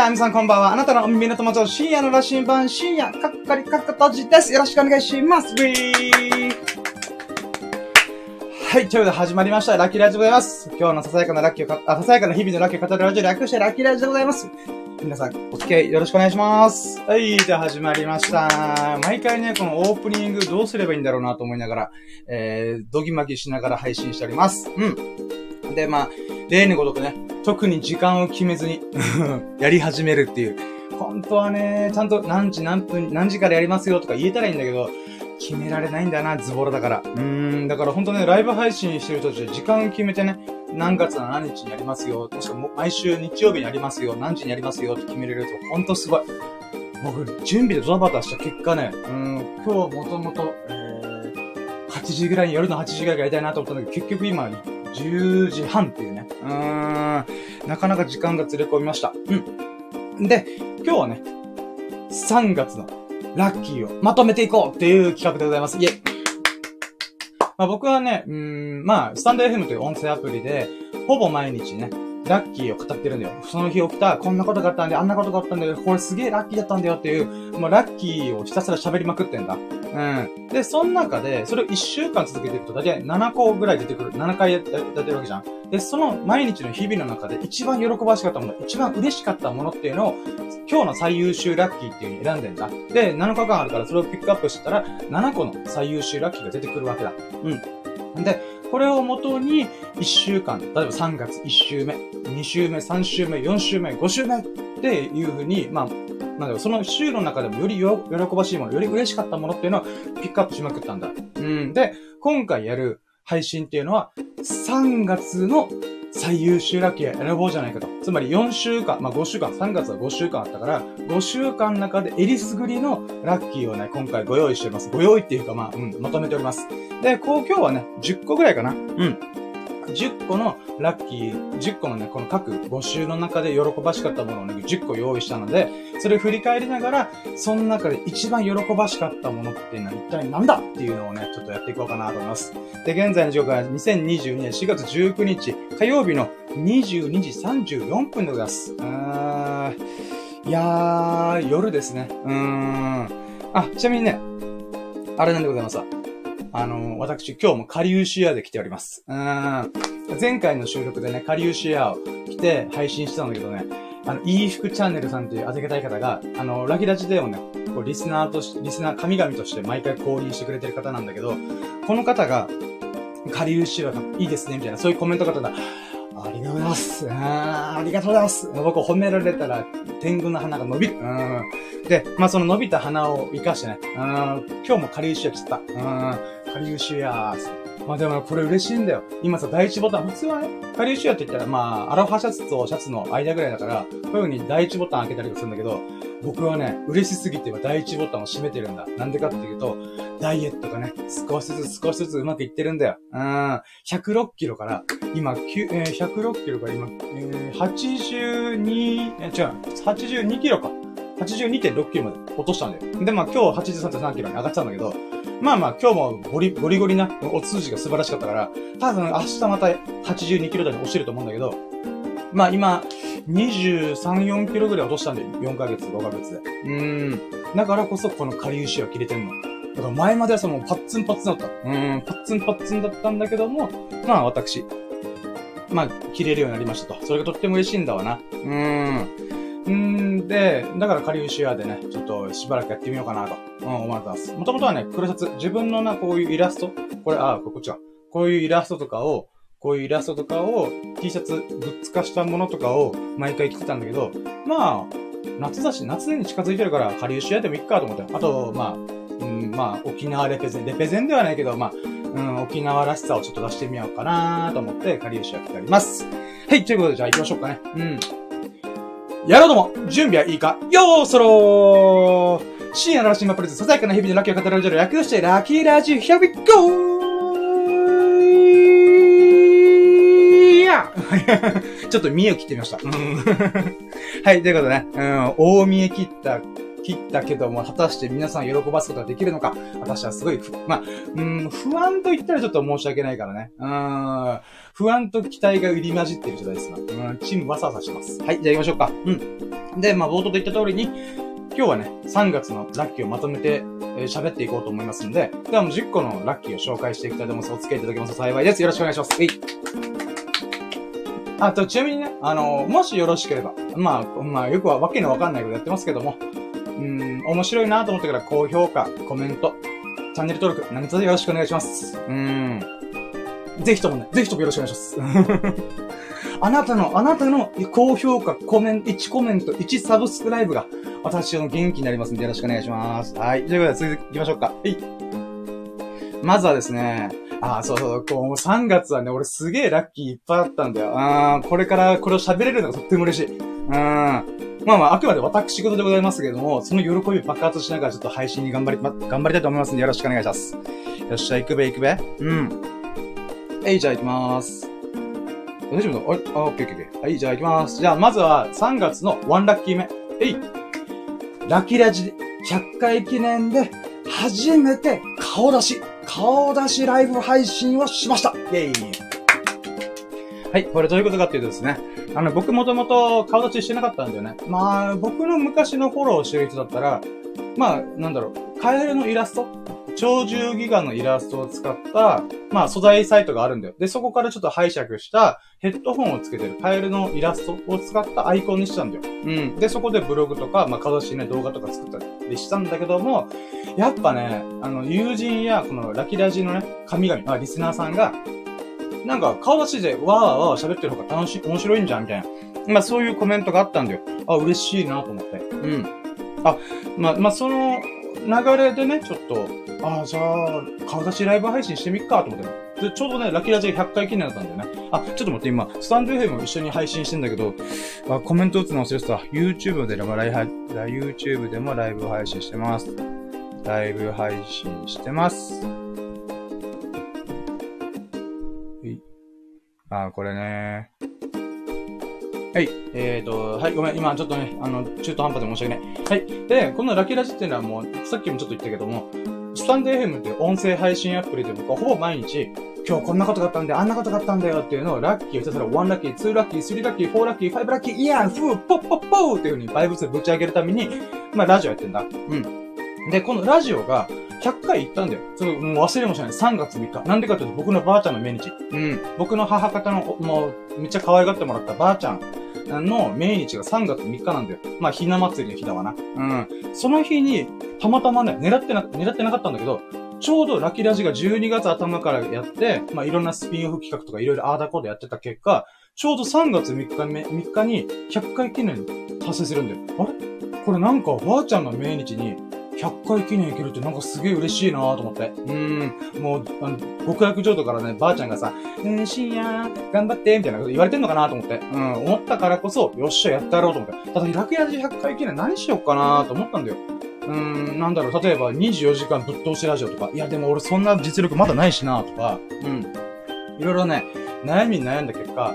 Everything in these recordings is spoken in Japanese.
ういあみさんこんばんは。あなたのお耳の友達深夜の羅針盤、深夜、かっかりかっかとじです。よろしくお願いします。ウィーはい、ということで始まりました。ラッキーラジオでございます。今日のささやかなラッキーをか、あ、ささやかな日々のラッキーを語るラジオ略してラッキーラジオでございます。皆さん、お付き合いよろしくお願いします。はい、じゃあ始まりました。毎回ね、このオープニングどうすればいいんだろうなと思いながら、えー、ドギマギしながら配信しております。うん。で、まあ、例のごとくね、特に時間を決めずに、やり始めるっていう。本当はね、ちゃんと何時何分、何時からやりますよとか言えたらいいんだけど、決められないんだな、ズボラだから。うーん、だから本当ね、ライブ配信してる途中で、時間を決めてね、何月何日にやりますよ、確かも毎週日曜日にやりますよ、何時にやりますよって決めれると、本当すごい。僕、準備でドタバタした結果ね、うん、今日もともと、えー、8時ぐらいに、夜の8時ぐらいがやりたいなと思ったんだけど、結局今、10時半っていうね。うーん、なかなか時間が連れ込みました。うん。で、今日はね、3月のラッキーをまとめていこうっていう企画でございます。イェイまあ、僕はね、うーん、まあ、スタンド FM という音声アプリで、ほぼ毎日ね、ラッキーを語ってるんだよ。その日起きた、こんなことがあったんで、あんなことがあったんだよ、これすげえラッキーだったんだよっていう、もうラッキーをひたすら喋りまくってんだ。うん。で、その中で、それを1週間続けていくと、だいたい7個ぐらい出てくる。7回やってるわけじゃん。で、その毎日の日々の中で一番喜ばしかったもの、一番嬉しかったものっていうのを、今日の最優秀ラッキーっていう風に選んでんだ。で、7日間あるからそれをピックアップしてたら、7個の最優秀ラッキーが出てくるわけだ。うん。で、これをもとに、1週間、例えば3月1週目、2週目、3週目、4週目、5週目っていうふうに、まあ、なんだろう、その週の中でもより喜ばしいもの、より嬉しかったものっていうのをピックアップしまくったんだ。うん。で、今回やる配信っていうのは、3月の最優秀ラッキーを選ぼうじゃないかと。つまり4週間、まあ5週間、3月は5週間あったから、5週間の中でえりすぐりのラッキーをね、今回ご用意しております。ご用意っていうか、まあ、うん、まとめております。で、こう今日はね、10個ぐらいかな。うん。10個のラッキー、10個のね、この各5週の中で喜ばしかったものをね、10個用意したので、それを振り返りながら、その中で一番喜ばしかったものっていうのは一体何だっていうのをね、ちょっとやっていこうかなと思います。で、現在の時刻は2022年4月19日、火曜日の22時34分でございます。うーん。いやー、夜ですね。うーん。あ、ちなみにね、あれなんでございますわ。あの、私、今日もカリウシアで来ております。うん。前回の収録でね、カリウシアを来て配信してたんだけどね、あの、いい服チャンネルさんというあてがたい方が、あの、ラキラジでをね、こう、リスナーとして、リスナー、神々として毎回降臨してくれてる方なんだけど、この方が、カリウシアがいいですね、みたいな、そういうコメント方が、ありがとうございます。あありがとうございます。僕褒められたら、天狗の花が伸びる。うん。で、まあ、その伸びた花を活かしてね、うん、今日もカリウシア切った。うん、カリウシアまあでもこれ嬉しいんだよ。今さ、第一ボタン、普通はね、カリウシアって言ったら、まあ、アロハシャツとシャツの間ぐらいだから、こういう風に第一ボタン開けたりするんだけど、僕はね、嬉しすぎて今第一ボタンを閉めてるんだ。なんでかっていうと、ダイエットがね、少しずつ少しずつうまくいってるんだよ。うん。106キロから、今、9えー、106キロから今、えー、82、え違う、82キロか。82.6キロまで落としたんだよ。で、まあ今日83.3キロに上がってたんだけど、まあまあ今日もゴリゴリゴリなお通じが素晴らしかったから、多分明日また82キロ台に落ちると思うんだけど、まあ今、23、4キロぐらい落としたんで、4ヶ月、5ヶ月で。うーん。だからこそこのカリウシは切れてんの。だから前まではそのパッツンパッツンだった。うーん、パッツンパッツンだったんだけども、まあ私、まあ切れるようになりましたと。それがとっても嬉しいんだわな。うーん。んで、だからカリウシアでね、ちょっとしばらくやってみようかなと、うん、思ってます。もともとはね、黒シャツ、自分のな、こういうイラスト、これ、あ、こっちか。こういうイラストとかを、こういうイラストとかを、T シャツ、グッズ化したものとかを毎回着てたんだけど、まあ、夏だし、夏に近づいてるから、カリウシアでもいっかと思って。あと、まあ、うん、まあ、沖縄レペゼン、レペゼンではないけど、まあ、うん、沖縄らしさをちょっと出してみようかなと思って、カリウシア着ております。はい、ということで、じゃあ行きましょうかね。うん。やろうども準備はいいか？よーそろー。深夜のラシンマプレゼンささやかな日々のラッキーを語るラジオ略してラッキーラジオ Here we go! や ちょっと見えを切ってみました。はい、ということでね、うん、大見え切った、切ったけども、果たして皆さん喜ばすことができるのか、私はすごいふ、まあ、うん、不安と言ったらちょっと申し訳ないからね。うん、不安と期待が入り混じってる状態ですな。うん、チームわさわさしてます。はい、じゃあ行きましょうか。うん。で、まあ、冒頭で言った通りに、今日はね、3月のラッキーをまとめて、えー喋っていこうと思いますんで、ではもう10個のラッキーを紹介していきたいと思います。お付き合いいただけますと幸いです。よろしくお願いします。えい。あと、ちなみにね、あのもしよろしければ、まあ、まあ、よくはわけのわかんないことやってますけども、うん、面白いなと思ってから高評価、コメント、チャンネル登録、何卒よろしくお願いします。うん。ぜひともね、ぜひともよろしくお願いします。あなたの、あなたの高評価、コメント、1コメント、1サブスクライブが、私の元気になりますんでよろしくお願いします。はい。ということで、続き行きましょうか。はい。まずはですね、あー、そうそう、こう、3月はね、俺すげえラッキーいっぱいあったんだよ。あー、これからこれを喋れるのがとっても嬉しい。うん。まあまあ、あくまで私事でございますけれども、その喜び爆発しながらちょっと配信に頑張り、ま、頑張りたいと思いますんでよろしくお願いします。よっしゃ、行くべ行くべ。うん。えい、じゃあ行きまーす。大丈夫だあれ？あ、オッケーオッケーオッケー。はい、じゃあ行きまーす。じゃあ、まずは3月の1ラッキー目。えい。ラキラジ100回記念で初めて顔出し、顔出しライブ配信をしました。イェイ。はい、これどういうことかっていうとですね、あの、僕もともと顔出ししてなかったんだよね。まあ、僕の昔のフォローをしてる人だったら、まあ、なんだろう、カエルのイラスト？鳥獣ギガのイラストを使った、まあ、素材サイトがあるんだよ。で、そこからちょっと拝借したヘッドホンをつけてるカエルのイラストを使ったアイコンにしたんだよ。うん。で、そこでブログとか、まあ、顔出しね、動画とか作ったりしたんだけども、やっぱね、あの、友人や、このラキラジのね、神々、まあ、リスナーさんが、なんか、顔出しで、わーわー喋ってる方が楽しい、面白いんじゃん、みたいな。まあ、そういうコメントがあったんだよ。あ、嬉しいなと思って。うん。あ、まあ、まあ、その流れでね、ちょっと、あ、じゃあ、顔出しライブ配信してみっか、と思って。で、ちょうどね、ラキラジが100回記念だったんだよね。あ、ちょっと待って、今、スタンド FM も一緒に配信してんだけど、あ、コメント打つの忘れてた。YouTube でもライブ、YouTube でもライブ配信してます。ライブ配信してます。あ、これね。はい。えーと、はい、ごめん、今ちょっとね、あの、中途半端で申し訳ない。はい。で、このラキラジっていうのはもう、さっきもちょっと言ったけども、スタンド FM っていう音声配信アプリで僕はほぼ毎日、今日こんなことがあったんで、あんなことがあったんだよっていうのを、ラッキーをひたすら1ラッキー、2ラッキー、3ラッキー、4ラッキー、5ラッキー、イヤー、フー、ポッポッポーっていう風にバイブスでぶち上げるために、まあラジオやってんだ。うん。で、このラジオが100回行ったんだよ。それもう忘れもしない。3月3日。なんでかというと僕のばあちゃんの命日。うん。僕の母方の、もう、めっちゃ可愛がってもらったばあちゃんの命日が3月3日なんだよ。まあ、ひな祭りの日だわな。うん。その日に、たまたまね、狙ってな、狙ってなかったんだけど、ちょうどラキラジが12月頭からやって、まあ、いろんなスピンオフ企画とかいろいろアーダコードやってた結果、ちょうど3月3日目、3日に100回記念達成するんだよ。あれ？これなんか、ばあちゃんの命日に、100回記念いけるってなんかすげえ嬉しいなと思って。うーん。もう、あの、極楽浄土からね、ばあちゃんがさ、うーん、深夜、頑張って、みたいなこと言われてんのかなと思って。うん、思ったからこそ、よっしゃ、やってやろうと思って。ただ、ラクヤジ100回記念何しよっかなと思ったんだよ。うーん、なんだろう、例えば24時間ぶっ通しラジオとか、いや、でも俺そんな実力まだないしなとか、うん。いろいろね、悩みに悩んだ結果、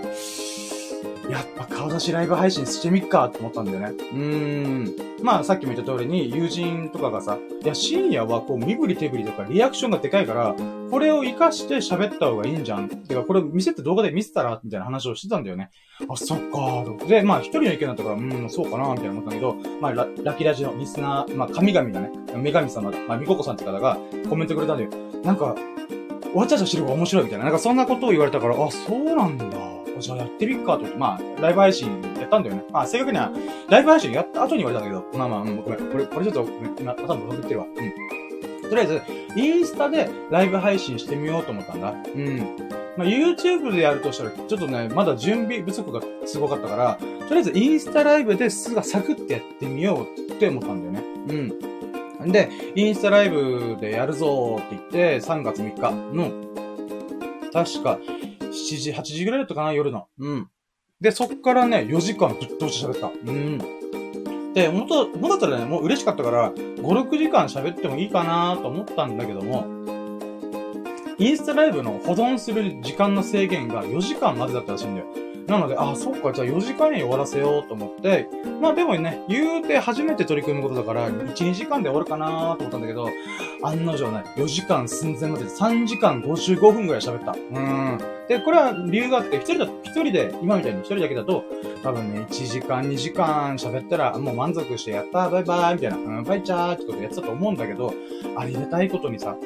やっぱ顔出しライブ配信してみっかって思ったんだよね。うーん。まあさっきも言った通りに友人とかがさ、いや深夜はこう身振り手振りとかリアクションがでかいから、これを活かして喋った方がいいんじゃん。てかこれ見せて動画で見せたらみたいな話をしてたんだよね。あ、そっかー。で、まあ一人の意見だったから、うん、そうかなみたいな思ったんだけど、まあララキラジのリスナー、まあ神々だね。女神様だ。まあみここさんって方がコメントくれたんだよ。なんか、わちゃわちゃしてる方が面白いみたいな。なんかそんなことを言われたから、あ、そうなんだ。じゃあやってみっかと、まあ、ライブ配信やったんだよね。まあ、正確には、ライブ配信やった後に言われたんだけど、まあまあ、うん、ごめん。これ、これちょっと、ごめん今、頭僕言ってるわ。うん。とりあえず、インスタでライブ配信してみようと思ったんだ。うん。まあ、YouTube でやるとしたら、ちょっとね、まだ準備不足がすごかったから、とりあえずインスタライブですぐサクってやってみようって思ったんだよね。うん。で、インスタライブでやるぞーって言って、3月3日の、確か、7時、8時ぐらいだったかな、夜の。うん。で、そっからね、4時間ぶっ通し喋った。うん。で、もと、もだったらね、もう嬉しかったから、5、6時間喋ってもいいかなと思ったんだけども、インスタライブの保存する時間の制限が4時間までだったらしいんだよ。なので、あ、そっか、じゃあ4時間に終わらせようと思って、まあでもね、言うて初めて取り組むことだから、1、2時間で終わるかなと思ったんだけど、案の定ね、4時間寸前まで3時間55分ぐらい喋った。うん。で、これは理由があって、一人だ、一人で、今みたいに一人だけだと、多分ね、1時間、2時間喋ったら、もう満足して、やったー、バイバイみたいな、うん、バイチャーってことやってたと思うんだけど、ありがたいことにさ、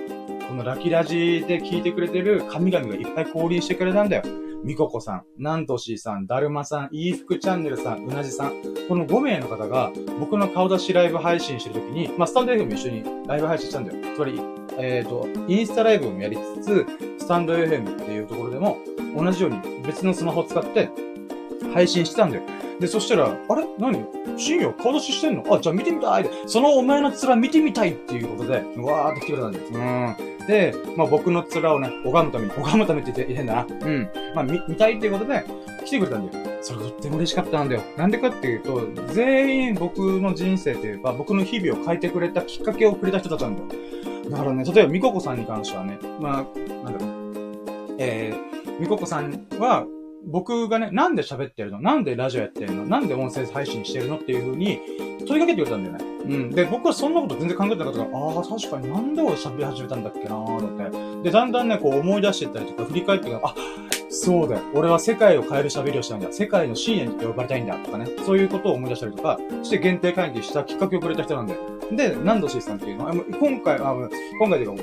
このラキラジで聞いてくれてる神々がいっぱい降臨してくれたんだよ。みここさん、なんとしーさん、だるまさん、いいふくチャンネルさん、うなじさん。この5名の方が、僕の顔出しライブ配信してるときに、まあ、スタンド FM も一緒にライブ配信したんだよ。つまり、えっ、ー、と、インスタライブもやりつつ、スタンド FM っていうところでも、同じように別のスマホを使って配信してたんだよ。で、そしたら、あれ？何？深夜顔出ししてんの？あ、じゃあ見てみたいで、そのお前の面見てみたいっていうことで、わーって来てくれたんです。うん。で、まあ僕の面をね、拝むために、拝むためって言って変だな。うん。まあ見、見たいっていうことで、来てくれたんだよ。それとっても嬉しかったんだよ。なんでかっていうと、全員僕の人生というか、僕の日々を変えてくれたきっかけをくれた人たちなんだよ。だからね、例えばみここさんに関してはね、まあ、なんだろう。えー、みここさんは、僕がね、なんで喋ってるの？なんでラジオやってるの？なんで音声配信してるの？っていう風に問いかけてくれたんだよね。うん。で、僕はそんなこと全然考えてなかったから、ああ、確かになんで俺喋り始めたんだっけなーって。で、だんだんね、こう思い出してったりとか、振り返ってあ、そうだよ。俺は世界を変える喋りをしたいんだ。世界の深夜に呼ばれたいんだ。とかね。そういうことを思い出したりとか、して限定会議したきっかけをくれた人なんだよ。で、ナンドシーさんっていうのは、今回、あ今回でか、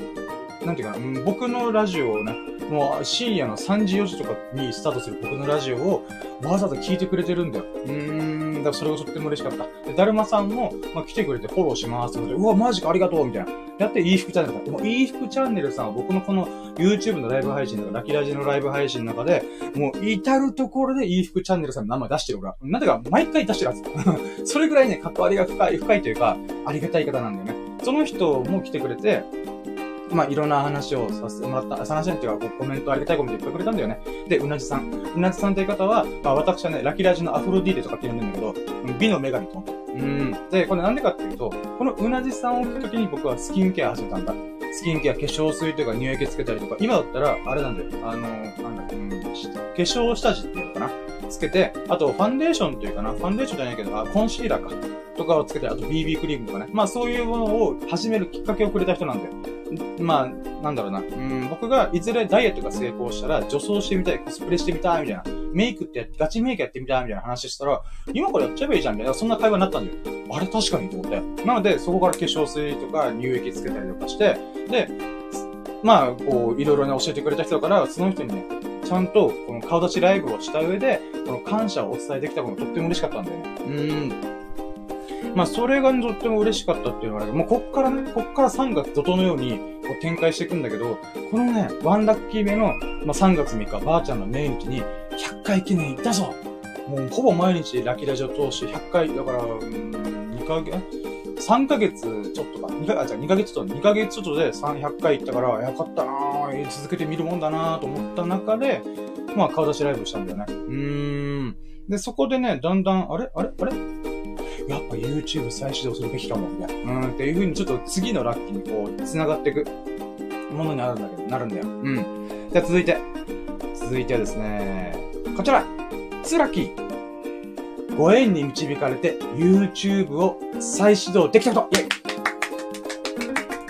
なんていうかな、うん、僕のラジオをね、もう深夜の3時4時とかにスタートする僕のラジオをわざわざ聞いてくれてるんだよ。うーん、だからそれがとっても嬉しかった。で、だるまさんも、まあ、来てくれてフォローしますってことで、うわ、マジかありがとうみたいな。やって、いい服チャンネルさん。もう、いい服チャンネルさんは僕のこの YouTube のライブ配信とか、ラキラジのライブ配信の中で、もう、至るところでいい服チャンネルさんの名前出してるから。なんでか、毎回出してるはず。それぐらいね、関わりが深い、深いというか、ありがたい方なんだよね。その人も来てくれて、まあ、いろんな話をさせてもらった、話っていうか、コメントありがたいコメントいっぱいくれたんだよね。で、うなじさん。うなじさんという方は、まあ、私はね、ラキラジのアフロディーテとかって呼んでるんだけど、美の女神と。うん。で、これなんでかっていうと、このうなじさんを聞くときに僕はスキンケア始めたんだ。スキンケア、化粧水というか乳液つけたりとか、今だったら、あれなんだよ。あの、なんだっけ、うん、化粧下地っていうのかなつけて、あと、ファンデーションというかな、ファンデーションじゃないけど、あ、コンシーラーか。とかをつけて、あと BB クリームとかね。まあそういうものを始めるきっかけをくれた人なんで。まあ、なんだろうな。うん、僕がいずれダイエットが成功したら、女装してみたい、コスプレしてみたい、みたいな。メイクってやって、ガチメイクやってみたい、みたいな話したら、今からやっちゃえばいいじゃん、みたいな。そんな会話になったんだよ。あれ確かにと思って。なので、そこから化粧水とか乳液つけたりとかして、で、まあ、こう、いろいろね、教えてくれた人から、その人にね、ちゃんと、この顔出しライブをした上で、この感謝をお伝えできたことがとっても嬉しかったんだよね。うーん。まあ、それがとっても嬉しかったっていうのがあるもうこっからね、こっから3月怒涛のようにこう展開していくんだけど、このね、ワンラッキー目の、まあ、3月3日、ばあちゃんの命日に100回記念行ったぞもうほぼ毎日ラッキーラジオ通して100回、だから、うん、2ヶ月、3ヶ月ちょっとか、2か、あ、じゃあ2ヶ月ちょっと、2ヶ月ちょっとで300回行ったから、よかったなぁ、続けてみるもんだなぁと思った中で、まあ顔出しライブしたんだよね。うーん。で、そこでね、だんだん、あれあれあれ？やっぱ YouTube 再始動するべきかも、みたいな。うん、っていう風にちょっと次のラッキーにこう、繋がっていくものになるんだけど、なるんだよ。うん。じゃあ続いて。続いてはですね、こちらツラッキーご縁に導かれて YouTube を再始動できたこと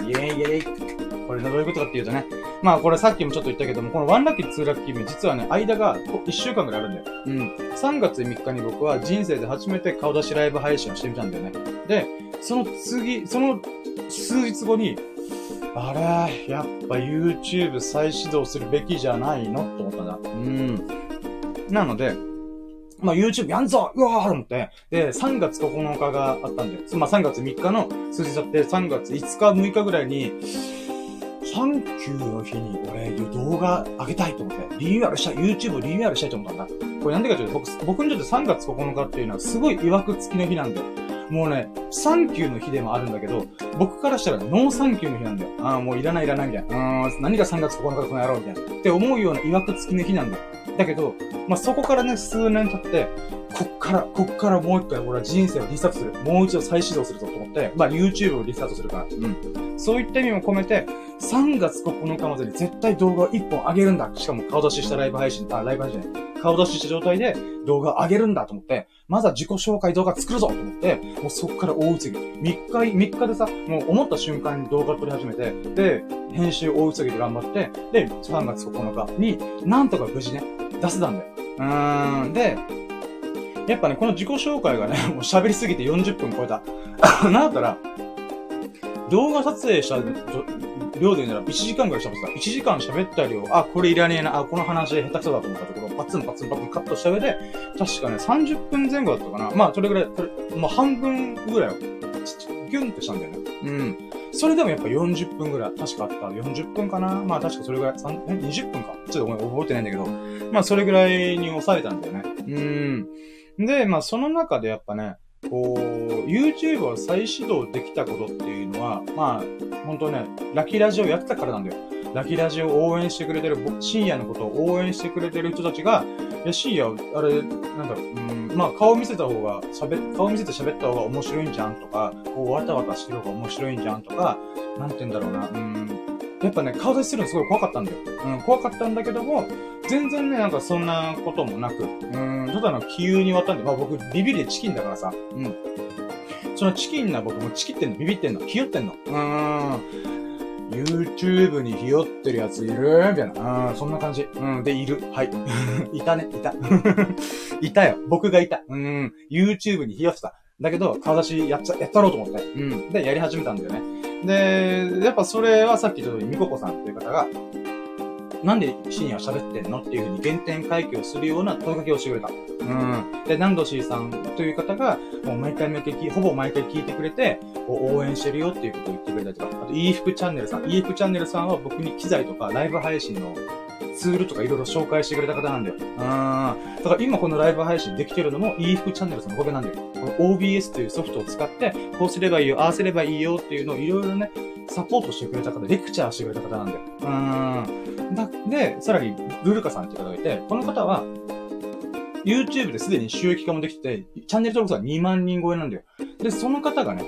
イェイイェイイェイこれどういうことかっていうとね、まあこれさっきもちょっと言ったけども、この1ラッキー2ラッキー目、実はね、間が1週間ぐらいあるんだよ。うん。3月3日に僕は人生で初めて顔出しライブ配信をしてみたんだよね。で、その次、その数日後に、あれ、やっぱ YouTube 再始動するべきじゃないの？と思ったんだ。うん。なので、まあ、YouTube やんぞうわーと思って、で、3月9日があったんで、まあ、3月3日の数日だって、3月5日、6日ぐらいに、サンキューの日に俺、動画上げたいと思って、リニューアルしたい、YouTube リニューアルしたいと思ったんだ。これなんでかというと、僕、僕にとって3月9日っていうのはすごい曰く付きの日なんだよ。もうね、サンキューの日でもあるんだけど、僕からしたらノーサンキューの日なんだよ。ああ、もういらないいらないみたいな。うん、何が3月9日この野郎みたいな。って思うような曰く付きの日なんだよ。だけど、まあ、そこからね、数年経って、こっから、こっからもう一回俺は人生をリスタートする。もう一度再始動するぞと思って、まあ YouTube をリスタートするから。うん。そういった意味も込めて、3月9日までに絶対動画を1本上げるんだ。しかも顔出ししたライブ配信、あ、ライブ配信顔出しした状態で動画を上げるんだと思って、まずは自己紹介動画作るぞと思って、もうそこから大移ぎ。3日、3日でさ、もう思った瞬間に動画撮り始めて、で、編集大移ぎで頑張って、で、3月9日に、なんとか無事ね、出せたんだよ。うーん。で、やっぱね、この自己紹介がね、もう喋りすぎて40分超えた。なんだったら、動画撮影した量で言うなら1時間ぐらい喋ってた。1時間喋った量、あ、これいらねえな、あ、この話下手くそだと思ったところ、パツンパツンパツンカットした上で、確かね、30分前後だったかな。まあ、それぐらい、まあ、半分ぐらいを、ギュンってしたんだよね。うん。それでもやっぱ40分ぐらい、確かあった。40分かなまあ確かそれぐらい、20分かちょっとごめん、覚えてないんだけど、まあそれぐらいに抑えたんだよね。うん。で、まあその中でやっぱね、こう、YouTube を再始動できたことっていうのは、まあ、ほんとね、ラキラジオやってたからなんだよ。ラキラジオを応援してくれてる、深夜のことを応援してくれてる人たちが、いや、深夜、あれ、なんだろう、うん、まあ、顔見せた方が、喋、顔見せて喋った方が面白いんじゃんとか、こう、わたわたしてる方が面白いんじゃんとか、なんて言うんだろうな、うん、やっぱね、顔出しするのすごい怖かったんだよ。うん、怖かったんだけども、全然ね、なんかそんなこともなく、うん、ただの気流にわたんで、まあ僕、ビビりでチキンだからさ、うん。そのチキンな僕もチキってんの、ビビってんの、ひよってんの。うーん。YouTube にひよってるやついる？みたいな。うん、そんな感じ。うん、で、いる。はい。いたね、いた。いたよ。僕がいた。うん、YouTube にひよってた。だけど、顔出しやっちゃ、やったろうと思って。うん。で、やり始めたんだよね。で、やっぱそれはさっき言った通り、みここさんっていう方が、なんで深夜喋ってんのっていうふうに原点回帰をするような問いかけをしてくれた。うん。で、ナンドシーさんという方が、もう毎回毎回ほぼ毎回聞いてくれて、応援してるよっていうことを言ってくれたりとか、あと、いい服チャンネルさん。いい服チャンネルさんは僕に機材とかライブ配信のツールとかいろいろ紹介してくれた方なんだよ。うん。だから今このライブ配信できてるのも、いい服チャンネルさんのおかげなんだよ。この OBS というソフトを使って、こうすればいいよ、ああすればいいよっていうのをいろいろね、サポートしてくれた方、レクチャーしてくれた方なんだよ。うん。だ、で、さらに、ルルカさんって方がいて、この方は、YouTube ですでに収益化もできて、チャンネル登録者2万人超えなんだよ。で、その方がね、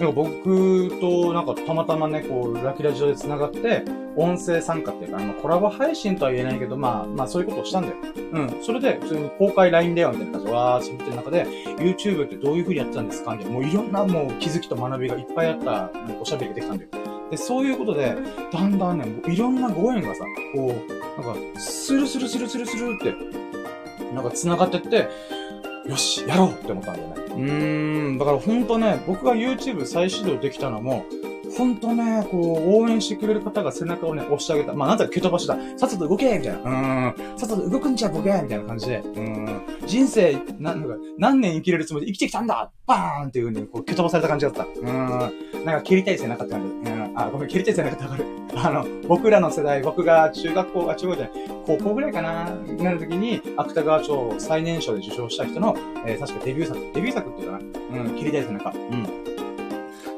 なんか僕となんかたまたまね、こう、ラキラジオで繋がって、音声参加っていうか、あの、コラボ配信とは言えないけど、まあ、まあそういうことをしたんだよ。うん。それで、普通に公開 LINE 電話みたいな感じで、わーってってる中で、YouTube ってどういう風にやってたんですかみたいな、もういろんなもう気づきと学びがいっぱいあった、おしゃべりができたんだよ。で、そういうことで、だんだんね、いろんなご縁がさ、こう、なんか、スルスルスルスルスルって、なんか繋がってって、よし、やろうって思ったんだよね。うーん、だから本当ね、僕が YouTube 再始動できたのも、ほんとね、こう、応援してくれる方が背中をね、押してあげた。まあ、なんだ蹴飛ばしだ。さっさと動けみたいな。うん。さっさと動くんじゃボケみたいな感じで。うん。人生、なんか、何年生きれるつもりで生きてきたんだバーンっていう風に、こう、蹴飛ばされた感じだった。うん。なんか、蹴りたい背中って感じ。うん。あ、ごめん、蹴りたい背中ってわかる。あの、僕らの世代、僕が中学校、あ、中学じゃない、高校ぐらいかな、なる時に、芥川賞最年少で受賞した人の、えー、確かデビュー作、デビュー作っていうかな。うん、蹴りたい背中。うん。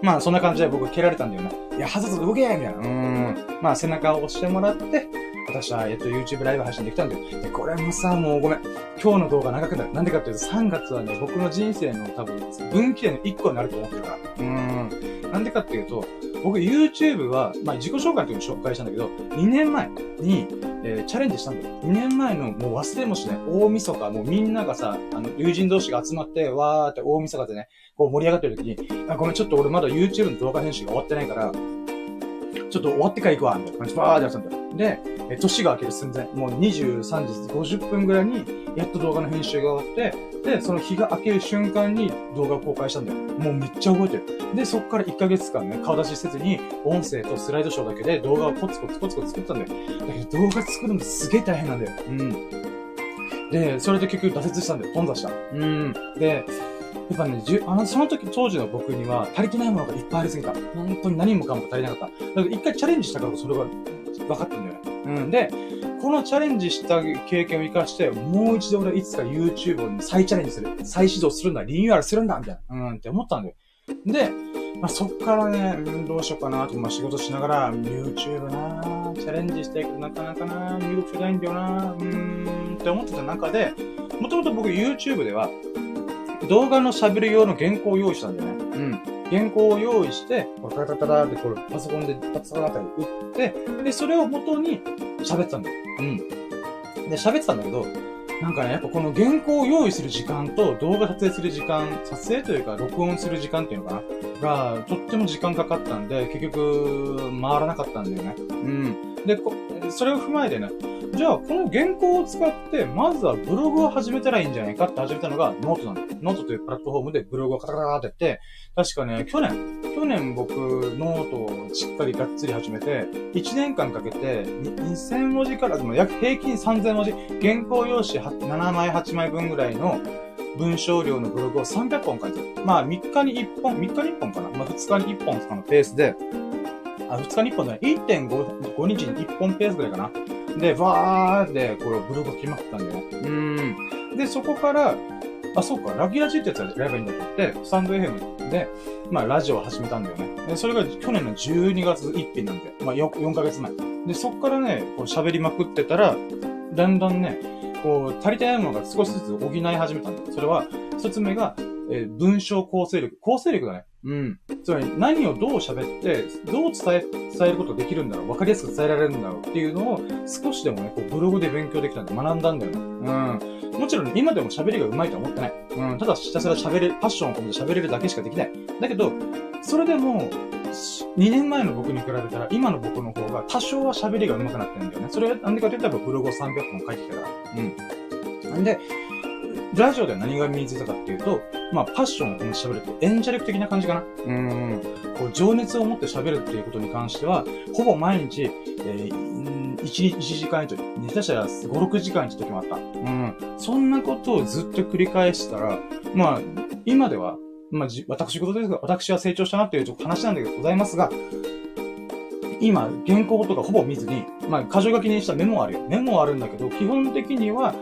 まあ、そんな感じで僕蹴られたんだよな。いや、はずず動けみたいな。うん。まあ、背中を押してもらって、私は、えっと、YouTube ライブ配信できたんで。で、これもさ、もうごめん。今日の動画長くなる。なんでかっていうと、3月はね、僕の人生の多分、分岐点の1個になると思ってるから。うん。なんでかっていうと、僕 YouTube は、まあ自己紹介の時に紹介したんだけど、2年前に、えー、チャレンジしたんだよ。2年前のもう忘れもしない大晦日、もうみんながさ、あの、友人同士が集まって、わーって大晦日でね、こう盛り上がってる時に、あ、ごめん、ちょっと俺まだ YouTube の動画編集が終わってないから、ちょっと終わってから行くわ、みたいな感じでバーってやったんだよ。で、え、年が明ける寸前、もう23時50分ぐらいに、やっと動画の編集が終わって、で、その日が明ける瞬間に動画を公開したんだよ。もうめっちゃ覚えてる。で、そっから1ヶ月間ね、顔出しせずに、音声とスライドショーだけで動画をコツコツコツコツ作ったんだよ。だけど動画作るのすげえ大変なんだよ。うん。で、それで結局挫折したんだよ。頓挫した。うん。で、っぱね、じゅ、あの、その時、当時の僕には足りてないものがいっぱいありすぎた。本当に何もかも足りなかった。だから一回チャレンジしたからそれが分かったんだよね。うん。で、このチャレンジした経験を活かして、もう一度俺はいつか YouTube に再チャレンジする。再始動するんだ。リニューアルするんだみたいな。うんって思ったんだよ。で、まあ、そっからね、どうしようかなと、まあ、仕事しながら、YouTube なチャレンジしていくとなかなかな入力しないんだよなうーんって思ってた中で、もともと僕 YouTube では、動画の喋る用の原稿を用意したんだよね。うん。原稿を用意して、これタタタタってこれパソコンでパツパツって打って、で、それを元に喋ってたんだよ。うん。で、喋ってたんだけど、なんかね、やっぱこの原稿を用意する時間と動画撮影する時間、撮影というか録音する時間っていうのかな？が、とっても時間かかったんで、結局、回らなかったんだよね。うん。で、こそれを踏まえてね、じゃあ、この原稿を使って、まずはブログを始めたらいいんじゃないかって始めたのがノートなんだ。ノートというプラットフォームでブログをカタカタってやって、確かね、去年、去年僕、ノートをしっかりがっつり始めて、1年間かけて、2000文字から、でも約平均3000文字、原稿用紙7枚、8枚分ぐらいの文章量のブログを300本書いてる。まあ、3日に1本、3日に1本かな。まあ、2日に1本とかのペースで、あ、2日に1本じゃない、1.5日に1本ペースぐらいかな。で、わーって、これブログが決まったんだよね。うん。で、そこから、あ、そうか、ラギラジってやつやればいいんだと思って、スタンド FM で、まあ、ラジオを始めたんだよね。で、それが去年の12月1日なんで、まあ4、4ヶ月前。で、そっからね、こう喋りまくってたら、だんだんね、こう、足りてないものが少しずつ補い始めたんだよ。それは、一つ目が、えー、文章構成力。構成力だね。うん。つまり何をどう喋って、どう伝え、伝えることができるんだろう、わかりやすく伝えられるんだろうっていうのを少しでもね、こうブログで勉強できたんで学んだんだよね。うん。もちろん、今でも喋りが上手いとは思ってない。うん。ただひたすら喋れ、パッションを込めて喋れるだけしかできない。だけど、それでも、2年前の僕に比べたら、今の僕の方が多少は喋りが上手くなってるんだよね。それはなんでかというと、ブログを300本書いてきたから。うん。なんで、ラジオでは何が身についたかっていうと、まあ、パッションを込めて喋るって演者力的な感じかな。うん。こう、情熱を持って喋るっていうことに関しては、ほぼ毎日、えー、1日1時間以上、下手したら5、6時間以上時もあった。うん。そんなことをずっと繰り返したら、まあ、今では、まあ、私事ですが、私は成長したなっていう話なんだけどございますが、今、原稿とかほぼ見ずに、まあ、箇条書きにしたメモあるよ。メモあるんだけど、基本的には、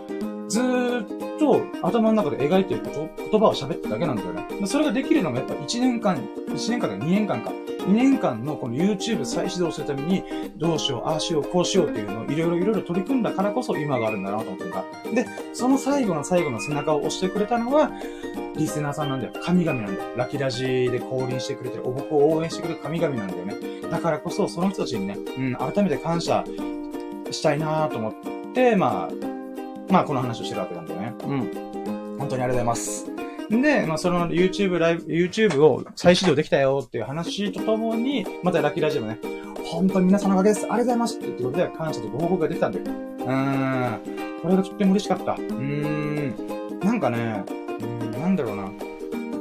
ずーっと頭の中で描いてること、言葉を喋ってるだけなんだよね。それができるのがやっぱ1年間、1年間か2年間か。2年間のこの YouTube 再始動するために、どうしよう、ああしよう、こうしようっていうのをいろいろいろいろ取り組んだからこそ今があるんだなと思ってた。で、その最後の最後の背中を押してくれたのは、リスナーさんなんだよ。神々なんだよ。ラキラジで降臨してくれてる、お僕を応援してくれる神々なんだよね。だからこそ、その人たちにね、うん、改めて感謝したいなと思って、まあ、まあ、この話をしてるわけなんだ。うん。本当にありがとうございます。で、まあ、その YouTube ライブ、YouTube を再始動できたよっていう話とともに、またラッキーラジオもね、本当に皆さんのおかげです。ありがとうございますっていうことで、感謝とご報告ができたんだよ。うーん。これがとっても嬉しかった。うーん。なんかね、うん、なんだろうな。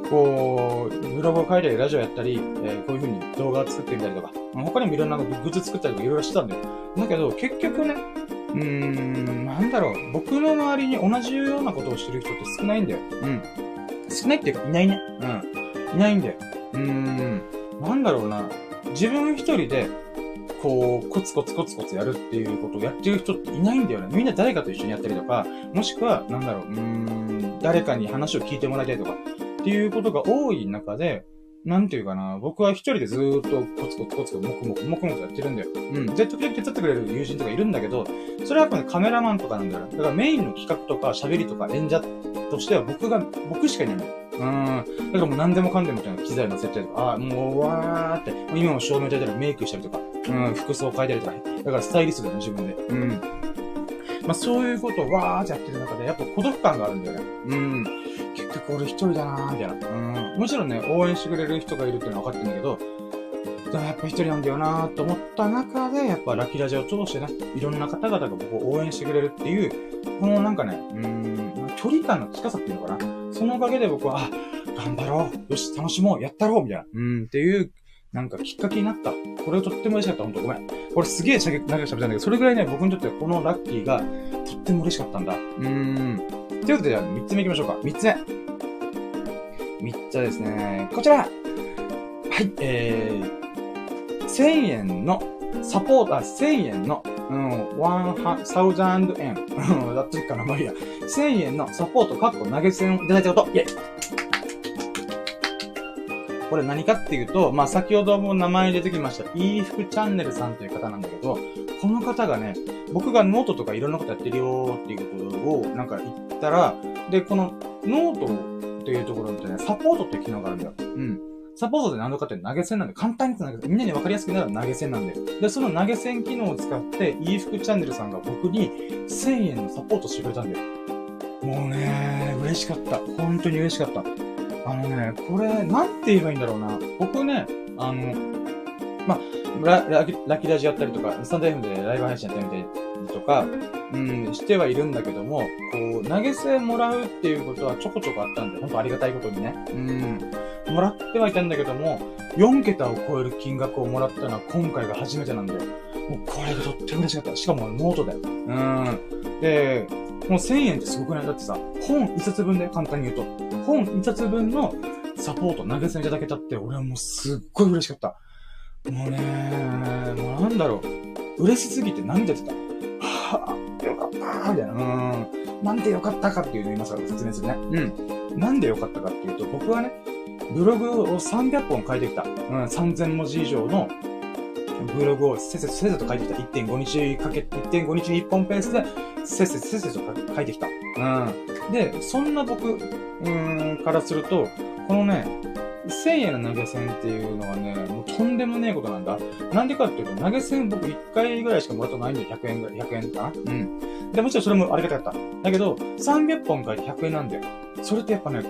こう、ブログを書いたり、ラジオやったり、えー、こういう風に動画を作ってみたりとか、他にもいろんなグッズ作ったりとかいろいろしてたんだよ。だけど、結局ね、うーん、なんだろう。僕の周りに同じようなことをしてる人って少ないんだよ。うん。少ないっていうか、いないね。うん。いないんだよ。うーん。なんだろうな。自分一人で、こう、コツコツコツコツやるっていうことをやってる人っていないんだよね。みんな誰かと一緒にやったりとか、もしくは、なんだろう、うーん、誰かに話を聞いてもらいたいとか、っていうことが多い中で、なんていうかな、僕は一人でずーっとコツコツコツコツもくもくもくもくやってるんだよ。うん。で、時々手伝ってくれる友人とかいるんだけど、それはやっぱね、カメラマンとかなんだよ。だからメインの企画とか喋りとか演者としては僕が、僕しかいないんだよ。うん。だからもう何でもかんでもみたいな機材の設定とか、あもう、わーって、今も照明焚いたりメイクしたりとか、うん、服装変えたりとか、だからスタイリストだよね、自分で。うん。まあそういうことをわーってやってる中で、やっぱ孤独感があるんだよね。うん。結局俺一人だなーみたいな。うん。もちろんね、応援してくれる人がいるっていうのは分かってるんだけど、でもやっぱ一人なんだよなーと思った中で、やっぱラキラジオを通してね、いろんな方々が僕を応援してくれるっていう、このなんかね、うん、距離感の近さっていうのかな。そのおかげで僕は、あ、頑張ろう。よし、楽しもう。やったろう。みたいな。うん、っていう、なんかきっかけになった。これをとっても嬉しかった。ほんとごめん。これすげえしゃべったんだけど、それぐらいね、僕にとってはこのラッキーがとっても嬉しかったんだ。うーん。ということで、じゃあ3つ目行きましょうか。3つ目。3つですね、こちらはい、えー、1000円のサポーター、1000円の、うん、1000円。うん、だってかな、まあいいや。1000円のサポート、かっこ投げ銭をいただいたこと。イェイこれ何かっていうと、まあ、先ほども名前出てきました、いい服チャンネルさんという方なんだけど、この方がね、僕がノートとかいろんなことやってるよーっていうことをなんか言ったら、で、このノートをっていうところってね、サポートっていう機能があるんだよ。うん。サポートって何かって投げ銭なんで、簡単に投げ銭。みんなに分かりやすくなる投げ銭なんで。で、その投げ銭機能を使って、いい服チャンネルさんが僕に1000円のサポートしてくれたんだよ。もうね、嬉しかった。本当に嬉しかった。あのね、これ、なんて言えばいいんだろうな。僕ね、あの、まラララキラジやったりとか、スタンド FM でライブ配信やってみたりとか、うん、してはいるんだけども、こう、投げ銭もらうっていうことはちょこちょこあったんで、本当ありがたいことにね。うん。もらってはいたんだけども、4桁を超える金額をもらったのは今回が初めてなんだよ。もうこれがとっても嬉しかった。しかもノートで。うん。で、もう1000円ってすごくない？だってさ、本1冊分で簡単に言うと。本1冊分のサポート投げ銭いただけたって、俺はもうすっごい嬉しかった。もうねもうなんだろう。嬉しすぎて涙出た。はぁ、よかったみたいな。うん。なんでよかったかっていうのを今から説明するね。うん。なんでよかったかっていうと、僕はね、ブログを300本書いてきた。うん、3000文字以上のブログをせっせとせっせと書いてきた。1.5日かけ、1.5日に1本ペースで、せっせとせっせと書いてきた。うん。で、そんな僕、うん、からすると、このね、1000円の投げ銭っていうのはね、もうとんでもねえことなんだ。なんでかっていうと、投げ銭僕1回ぐらいしかもらったことないんで、100円ぐらい、100円かなうん。で、もちろんそれもありがたかった。だけど、300本書いて100円なんだよ。それってやっぱね、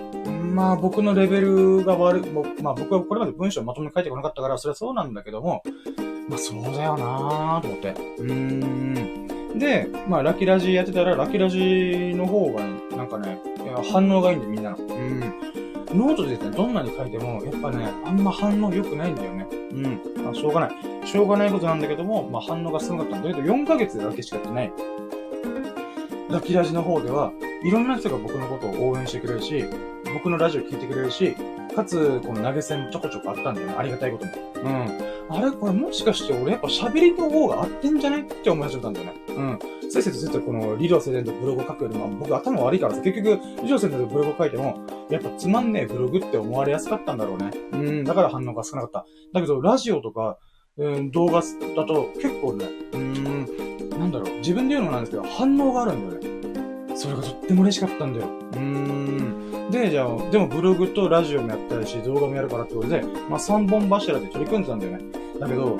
まあ僕のレベルが悪い、まあ僕はこれまで文章をまとめて書いてこなかったから、それはそうなんだけども、まあそうだよなぁと思って。うーん。で、まあラキラジやってたら、ラキラジの方がね、なんかね、反応がいいんでみんなの。うん。ノートでどんなに書いても、やっぱね、あんま反応良くないんだよね。うん。まあしょうがない。しょうがないことなんだけども、まあ反応がすごかったんだけど、4ヶ月だけしかやってない。ラキラジの方では、いろんな人が僕のことを応援してくれるし、僕のラジオ聞いてくれるし、かつ、この投げ銭もちょこちょこあったんだよね。ありがたいことも。うん。あれこれもしかして俺やっぱ喋りの方が合ってんじゃねって思い始めたんだよね。うん。せっせとせっせとこの理論整然とブログを書くよりも、僕頭悪いからさ、結局、理論整然とブログを書いても、やっぱつまんねえブログって思われやすかったんだろうね。うん。だから反応が少なかった。だけど、ラジオとか、うん、動画だと結構ね、うん、なんだろう、自分で言うのもなんですけど、反応があるんだよね。それがとっても嬉しかったんだよ。うーん。で、じゃあ、でもブログとラジオもやったりし、動画もやるからってことで、まあ3本柱で取り組んでたんだよね。だけど、う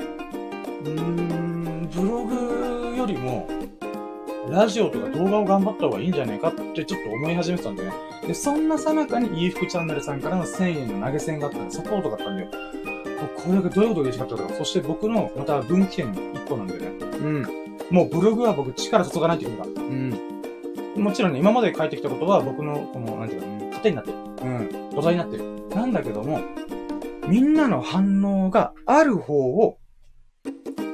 ーん、ブログよりも、ラジオとか動画を頑張った方がいいんじゃないかってちょっと思い始めてたんだよね。で、そんなさなかに、いい服チャンネルさんからの1000円の投げ銭があったら、サポートがあったんだよ。これがどういうことで嬉しかったか。そして僕の、また分岐点の一個なんだよね。うん。もうブログは僕力注がないというか。うん。もちろんね、今まで書いてきたことは僕の、この、なんていうか、糧になってる。うん。土台になってる。なんだけども、みんなの反応がある方を、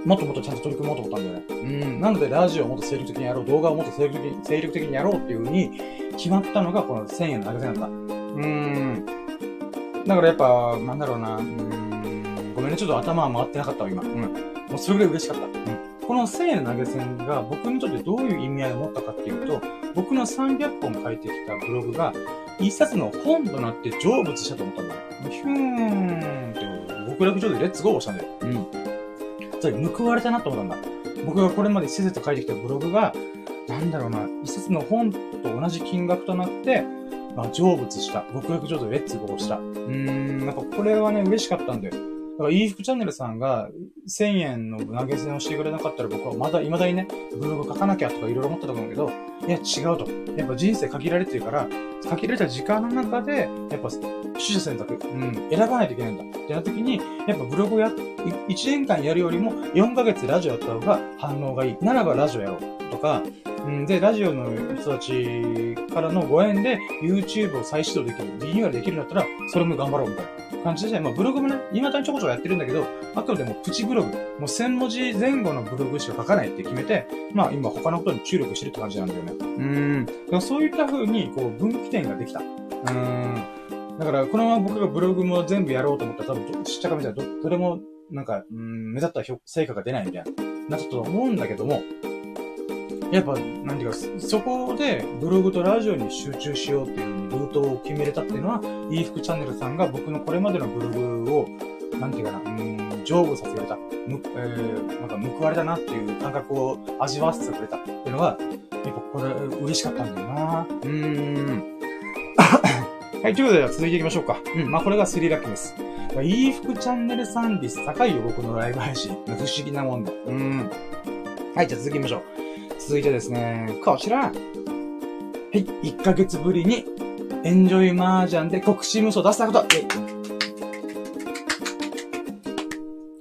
もっともっとちゃんと取り組もうと思ったんだよね。うん。なので、ラジオをもっと精力的にやろう、動画をもっと精力的に、精力的にやろうっていう風に決まったのが、この1000円の投げ銭だった。うーん。だからやっぱ、なんだろうな、うーん。ごめんね、ちょっと頭は回ってなかったわ、今。うん。もうそれぐらい嬉しかった。うん。この1000円投げ銭が僕にとってどういう意味合いを持ったかっていうと、僕の300本書いてきたブログが、一冊の本となって成仏したと思ったんだよ。ヒューンって極楽上でレッツゴーをしたんだよ。うん。それ報われたなと思ったんだ。僕がこれまで施設と書いてきたブログが、なんだろうな、一冊の本と同じ金額となって、まあ、成仏した。極楽上でレッツゴーした。うーん、なんかこれはね、嬉しかったんだよ。だから、いい服チャンネルさんが1000円の投げ銭をしてくれなかったら僕はまだ未だにね、ブログ書かなきゃとかいろいろ思ったと思うけど、いや違うと。やっぱ人生限られてるから、限られた時間の中で、やっぱ、取捨選択、うん、選ばないといけないんだ。ってなった時に、やっぱブログをや、1年間やるよりも4ヶ月ラジオやった方が反応がいい。ならばラジオやろう。とか、うん、で、ラジオの人たちからのご縁で YouTube を再始動できる、リニューアルできるんだったら、それも頑張ろうみたいな感じで、まあブログもね、今だにちょこちょこやってるんだけど、あくまでもプチブログ、もう1000文字前後のブログしか書かないって決めて、まあ今他のことに注力してるって感じなんだよね。うん。だからそういった風に、こう、分岐点ができた。うん。だから、このまま僕がブログも全部やろうと思ったら、多分、しっちゃかめちゃど、どれも、なんか、うん、目立った成果が出ないみたいな、なったと思うんだけども、やっぱ、なんていうか、そこでブログとラジオに集中しようっていうルートを決めれたっていうのは、いい服チャンネルさんが僕のこれまでのブログを、なんていうかな、うん、成仏させてくれた。む、えー、なんか報われたなっていう感覚を味わわせてくれたっていうのは、やっぱこれ嬉しかったんだよなうーん。はい、ということで続いていきましょうか。うん、まあこれがスリーラッキーです。いい服チャンネルサンビス高いよ、僕のライブ配信。不思議なもんで。うん。はい、じゃあ続きましょう。続いてですね、こちら。はい、1ヶ月ぶりに、エンジョイマージャンで国士無双出したこと。は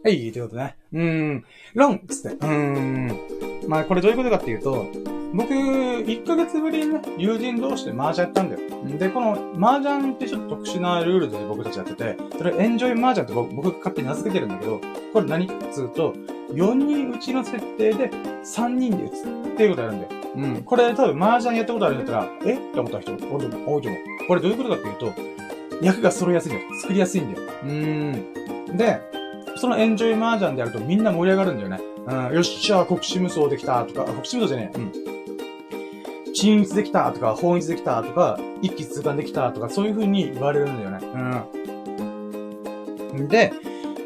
い、ということね。うーん、ロンつって。うーん。まあ、これどういうことかっていうと、僕、1ヶ月ぶりにね、友人同士で麻雀やったんだよ。で、この麻雀ってちょっと特殊なルールで僕たちやってて、それエンジョイ麻雀って僕僕勝手に名付けてるんだけど、これ何かっつうと、4人打ちの設定で3人で打つっていうことやるんだよ。うん。これ多分麻雀やったことあるんだったら、え？って思った人多いと思う。これどういうことかっていうと、役が揃いやすいんだよ。作りやすいんだよ。うーん。で、そのエンジョイ麻雀でやるとみんな盛り上がるんだよね。うん、よっしゃ、国士無双できたとか、国士無双じゃねえ。うん。均一できたとか、本一できたとか、一気通貫できたとか、そういう風に言われるんだよね。うん。で、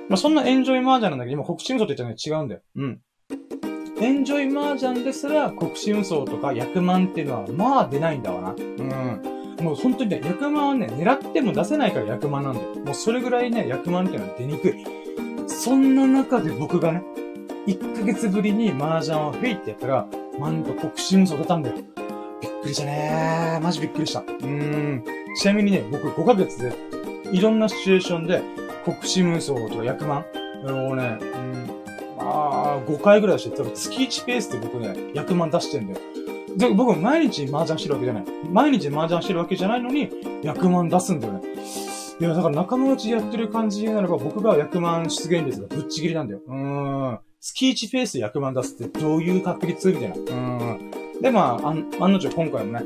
まあ、そんなエンジョイ麻雀なんだけど、今国士無双って言ったのに違うんだよ。うん。エンジョイ麻雀ですら、国士無双とか役満っていうのは、まあ出ないんだわな。うん。もう本当にね、役満はね、狙っても出せないから役満なんだよ。もうそれぐらいね、役満っていうのは出にくい。そんな中で僕がね、1ヶ月ぶりに麻雀をフェイってやったら、なんと国士無双出たんだよ。びっくりしたねー。マジびっくりした。うーん。ちなみにね、僕5ヶ月で、いろんなシチュエーションで、国士無双とか役満をね、うん、まあ、5回ぐらいして、多分月1ペースで僕ね、役満出してんだよ。で、僕毎日麻雀してるわけじゃない。毎日麻雀してるわけじゃないのに、役満出すんだよね。いや、だから仲間内やってる感じなのか、僕が役満出現率がぶっちぎりなんだよ。うーん。月1ペースで役満出すってどういう確率みたいな。うん。で、まあ、あ案の定今回もね。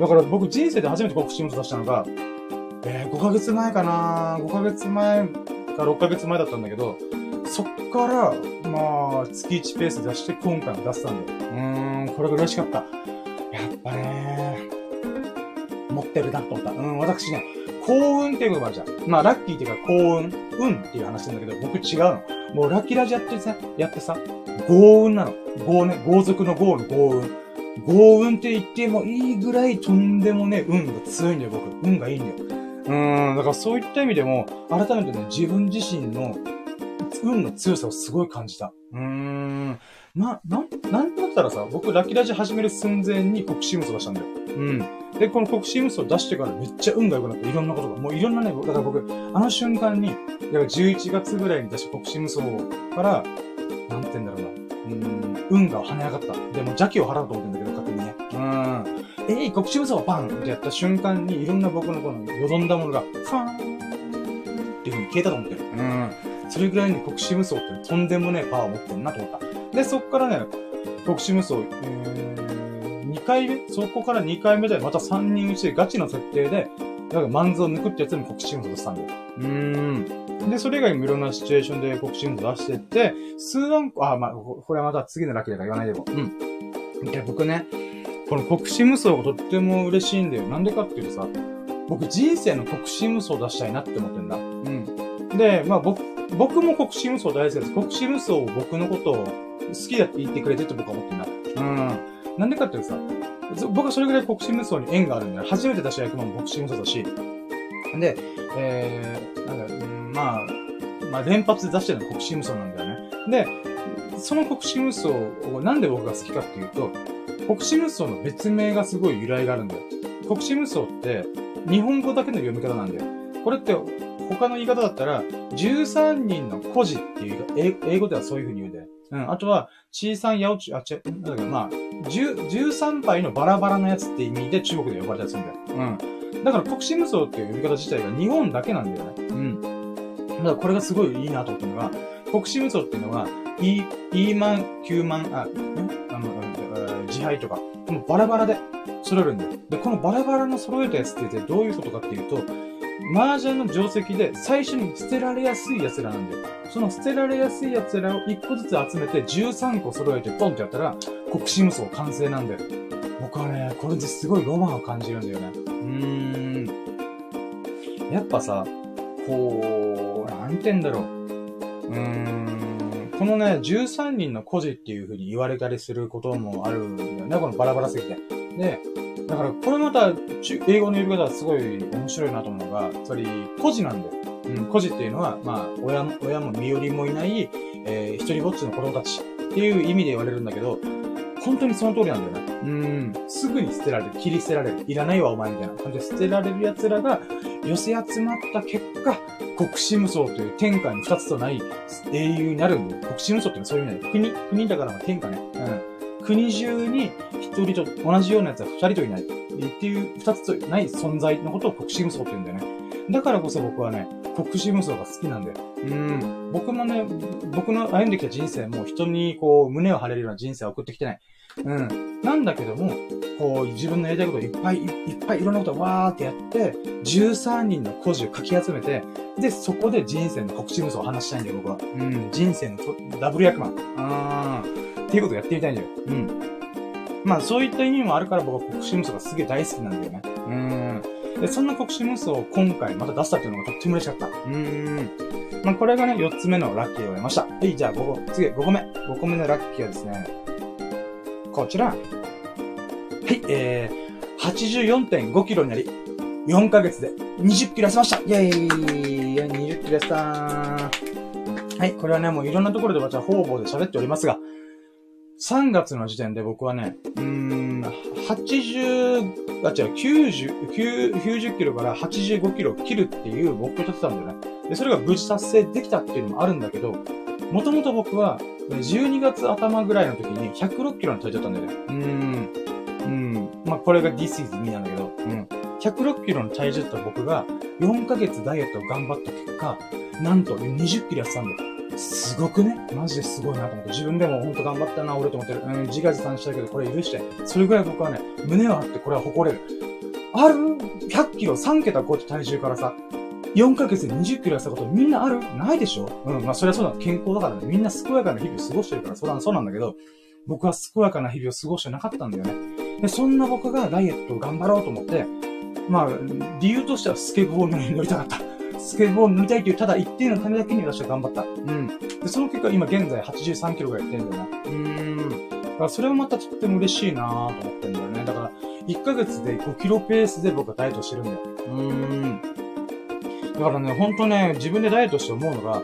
だから僕人生で初めて国士無双出したのが、えー、5ヶ月前かな ?5 ヶ月前か6ヶ月前だったんだけど、そっから、まあ、月1ペース出して今回も出したんだよ。うーん、これが嬉しかった。やっぱね持ってるなと思った。うん、私ね、幸運っていうこともあるじゃん。まあ、ラッキーっていうか幸運、運っていう話なんだけど、僕違うの。もうラッキーラジやってさ、やってさ、豪運なの。豪ね、豪族の豪の豪運。豪運って言ってもいいぐらいとんでもね、運が強いんだよ、僕。運がいいんだよ。うーん、だからそういった意味でも、改めてね、自分自身の運の強さをすごい感じた。うーん。な、なん、なんだったらさ、僕ラッキーラジ始める寸前に国士無双出したんだよ。うん。で、この国士無双出してからめっちゃ運が良くなった。いろんなことが。もういろんなね、だから僕、あの瞬間に、だから11月ぐらいに出した国士無双から、なんて言うんだろうな。うん、運が跳ね上がった。でも邪気を払うと思ってんだけど、勝手にね。うん。えい、国士無双バンってやった瞬間に、いろんな僕のこの、よどんだものが、ファーンっていう風に消えたと思ってる。うん。それぐらいに国士無双ってとんでもねえパワーを持ってんなと思った。で、そっからね、国士無双、えー、2回目？そこから2回目でまた3人打ちでガチの設定で、だからマンズを抜くってやつも国士無双出したんだよ。うーん。で、それ以外にもいろんなシチュエーションで国士無双出してって、数万個、あ、まあ、これはまた次のラッキーだから言わないでも。うん。で、僕ね、この国士無双がとっても嬉しいんだよ。なんでかっていうとさ、僕人生の国士無双出したいなって思ってんだ。うん。で、まあ僕、僕も国士無双大好きです。国士無双を僕のことを好きだって言ってくれてると僕は思ってんだ。うん。なんでかっていうとさ、僕はそれぐらい国士無双に縁があるんだよ。初めて出した役も国士無双だし。で、えー、なんか、うん、まあ、まあ連発で出してるのは国士無双なんだよね。で、その国士無双をなんで僕が好きかっていうと、国士無双の別名がすごい由来があるんだよ。国士無双って、日本語だけの読み方なんだよ。これって、他の言い方だったら、13人の孤児っていう、英語ではそういう風に言うんだよ。うん。あとは、小さん八百ち、あ、ちなんだけど、まあ、13杯のバラバラのやつって意味で中国で呼ばれたりするんだよ。うん。だから、国士無双っていう呼び方自体が日本だけなんだよね。うん。だから、これがすごいいいなと思ったのが、国士無双っていうのは、イーマン、キューマン、あ、んあの、自敗とか、もうバラバラで揃えるんだよ。で、このバラバラの揃えたやつってどういうことかっていうと、麻雀の定石で最初に捨てられやすい奴らなんだよ。その捨てられやすい奴らを1個ずつ集めて13個揃えてポンってやったら、国士無双完成なんだよ。僕はね、これですごいロマンを感じるんだよね。うーん。やっぱさ、こう、なんて言うんだろう。うーん。このね、13人の孤児っていう風に言われたりすることもあるんだよね。このバラバラすぎて。で、だから、これまた、英語の呼び方はすごい面白いなと思うのが、つまり、孤児なんだよ。うん、孤児っていうのは、まあ、親も、親も身寄りもいない、えー、一人ぼっちの子供たちっていう意味で言われるんだけど、本当にその通りなんだよね。うん。すぐに捨てられる。切り捨てられる。いらないわ、お前みたいな感じで捨てられる奴らが寄せ集まった結果、国士無双という天下に二つとない英雄になるんだよ。国士無双ってのはそういう意味だよ。国、国だから天下ね。うん。国中に一人と同じようなやつは二人といない。っていう二つとない存在のことを国士無双って言うんだよね。だからこそ僕はね、国士無双が好きなんだよ。うん。僕もね、僕の歩んできた人生も人にこう、胸を張れるような人生を送ってきてない。うん。なんだけども、こう、自分のやりたいことをいっぱいいっぱいいろんなことをわーってやって、13人の孤児をかき集めて、で、そこで人生の国士無双を話したいんだよ、僕は。うん。人生のダブル役満。あー。っていうことをやってみたいんだよ。うん。まあ、そういった意味もあるから僕は国士無双がすげえ大好きなんだよね。うん。で、そんな国士無双を今回また出したっていうのがとっても嬉しかった。うーん。まあ、これがね、4つ目のラッキーを得ました。はい、じゃあ5個、次、5個目。5個目のラッキーはですね、こちら。はい、えー、84.5キロになり、4ヶ月で20キロ痩せましたイェーイ !20 キロ痩せたー。はい、これはね、もういろんなところで私は方々で喋っておりますが、3月の時点で僕はね、うーん、80、あ、違う、90、90キロから85キロ切るっていう目標立てたんだよね。で、それが無事達成できたっていうのもあるんだけど、もともと僕は、12月頭ぐらいの時に106キロの体重だったんだよね。うーん。うん。まあ、これが This is me なんだけど、うん。106キロの体重だった僕が、4ヶ月ダイエットを頑張った結果、なんと20キロ痩せたんだよ。すごくね？マジですごいなと思って。自分でもほんと頑張ったな、俺と思ってる。うん、自画自賛したけど、これ許して。それぐらい僕はね、胸を張ってこれは誇れる。ある ?100 キロ、3桁こうやって体重からさ、4ヶ月で20キロ痩せたことみんなある？ないでしょ？うん、まあそれはそうだ。健康だからね。みんな健やかな日々を過ごしてるから、そうだ、そうなんだけど、僕は健やかな日々を過ごしてなかったんだよね。で、そんな僕がダイエットを頑張ろうと思って、まあ、理由としてはスケボーに乗りたかった。スケボー乗りたいという、ただ一定のためだけに私は頑張った。うん。で、その結果、今現在83キロぐらいやってるんだよな。うーん。だからそれはまたとっても嬉しいなぁと思ってんだよね。だから、1ヶ月で5キロペースで僕はダイエットしてるんだよ。うーん。だからね、ほんとね、自分でダイエットして思うのが、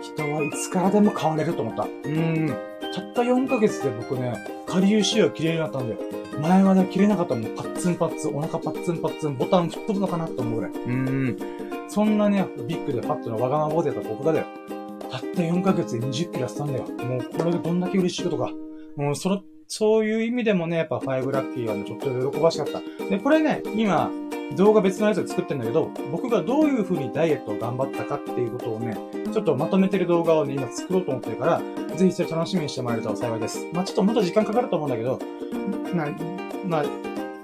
人はいつからでも変われると思った。うーん。たった4ヶ月で僕ね、下流仕様切れるようになったんだよ。前はね、切れなかったもん。パッツンパッツン、お腹パッツンパッツン、ボタン吹っ飛ぶのかなって思うぐらい。うーん。そんなね、ビッグでファットなわがままボディだった僕がだよ。たった4ヶ月で20キロ痩せたんだよ。もうこれがどんだけ嬉しいことか。もうその、そういう意味でもね、やっぱ5ラッキーはね、ちょっと喜ばしかった。で、これね、今、動画別のやつで作ってんだけど、僕がどういう風にダイエットを頑張ったかっていうことをね、ちょっとまとめてる動画をね、今作ろうと思ってるから、ぜひそれ楽しみにしてもらえると幸いです。まあちょっともっと時間かかると思うんだけど、な、まあ、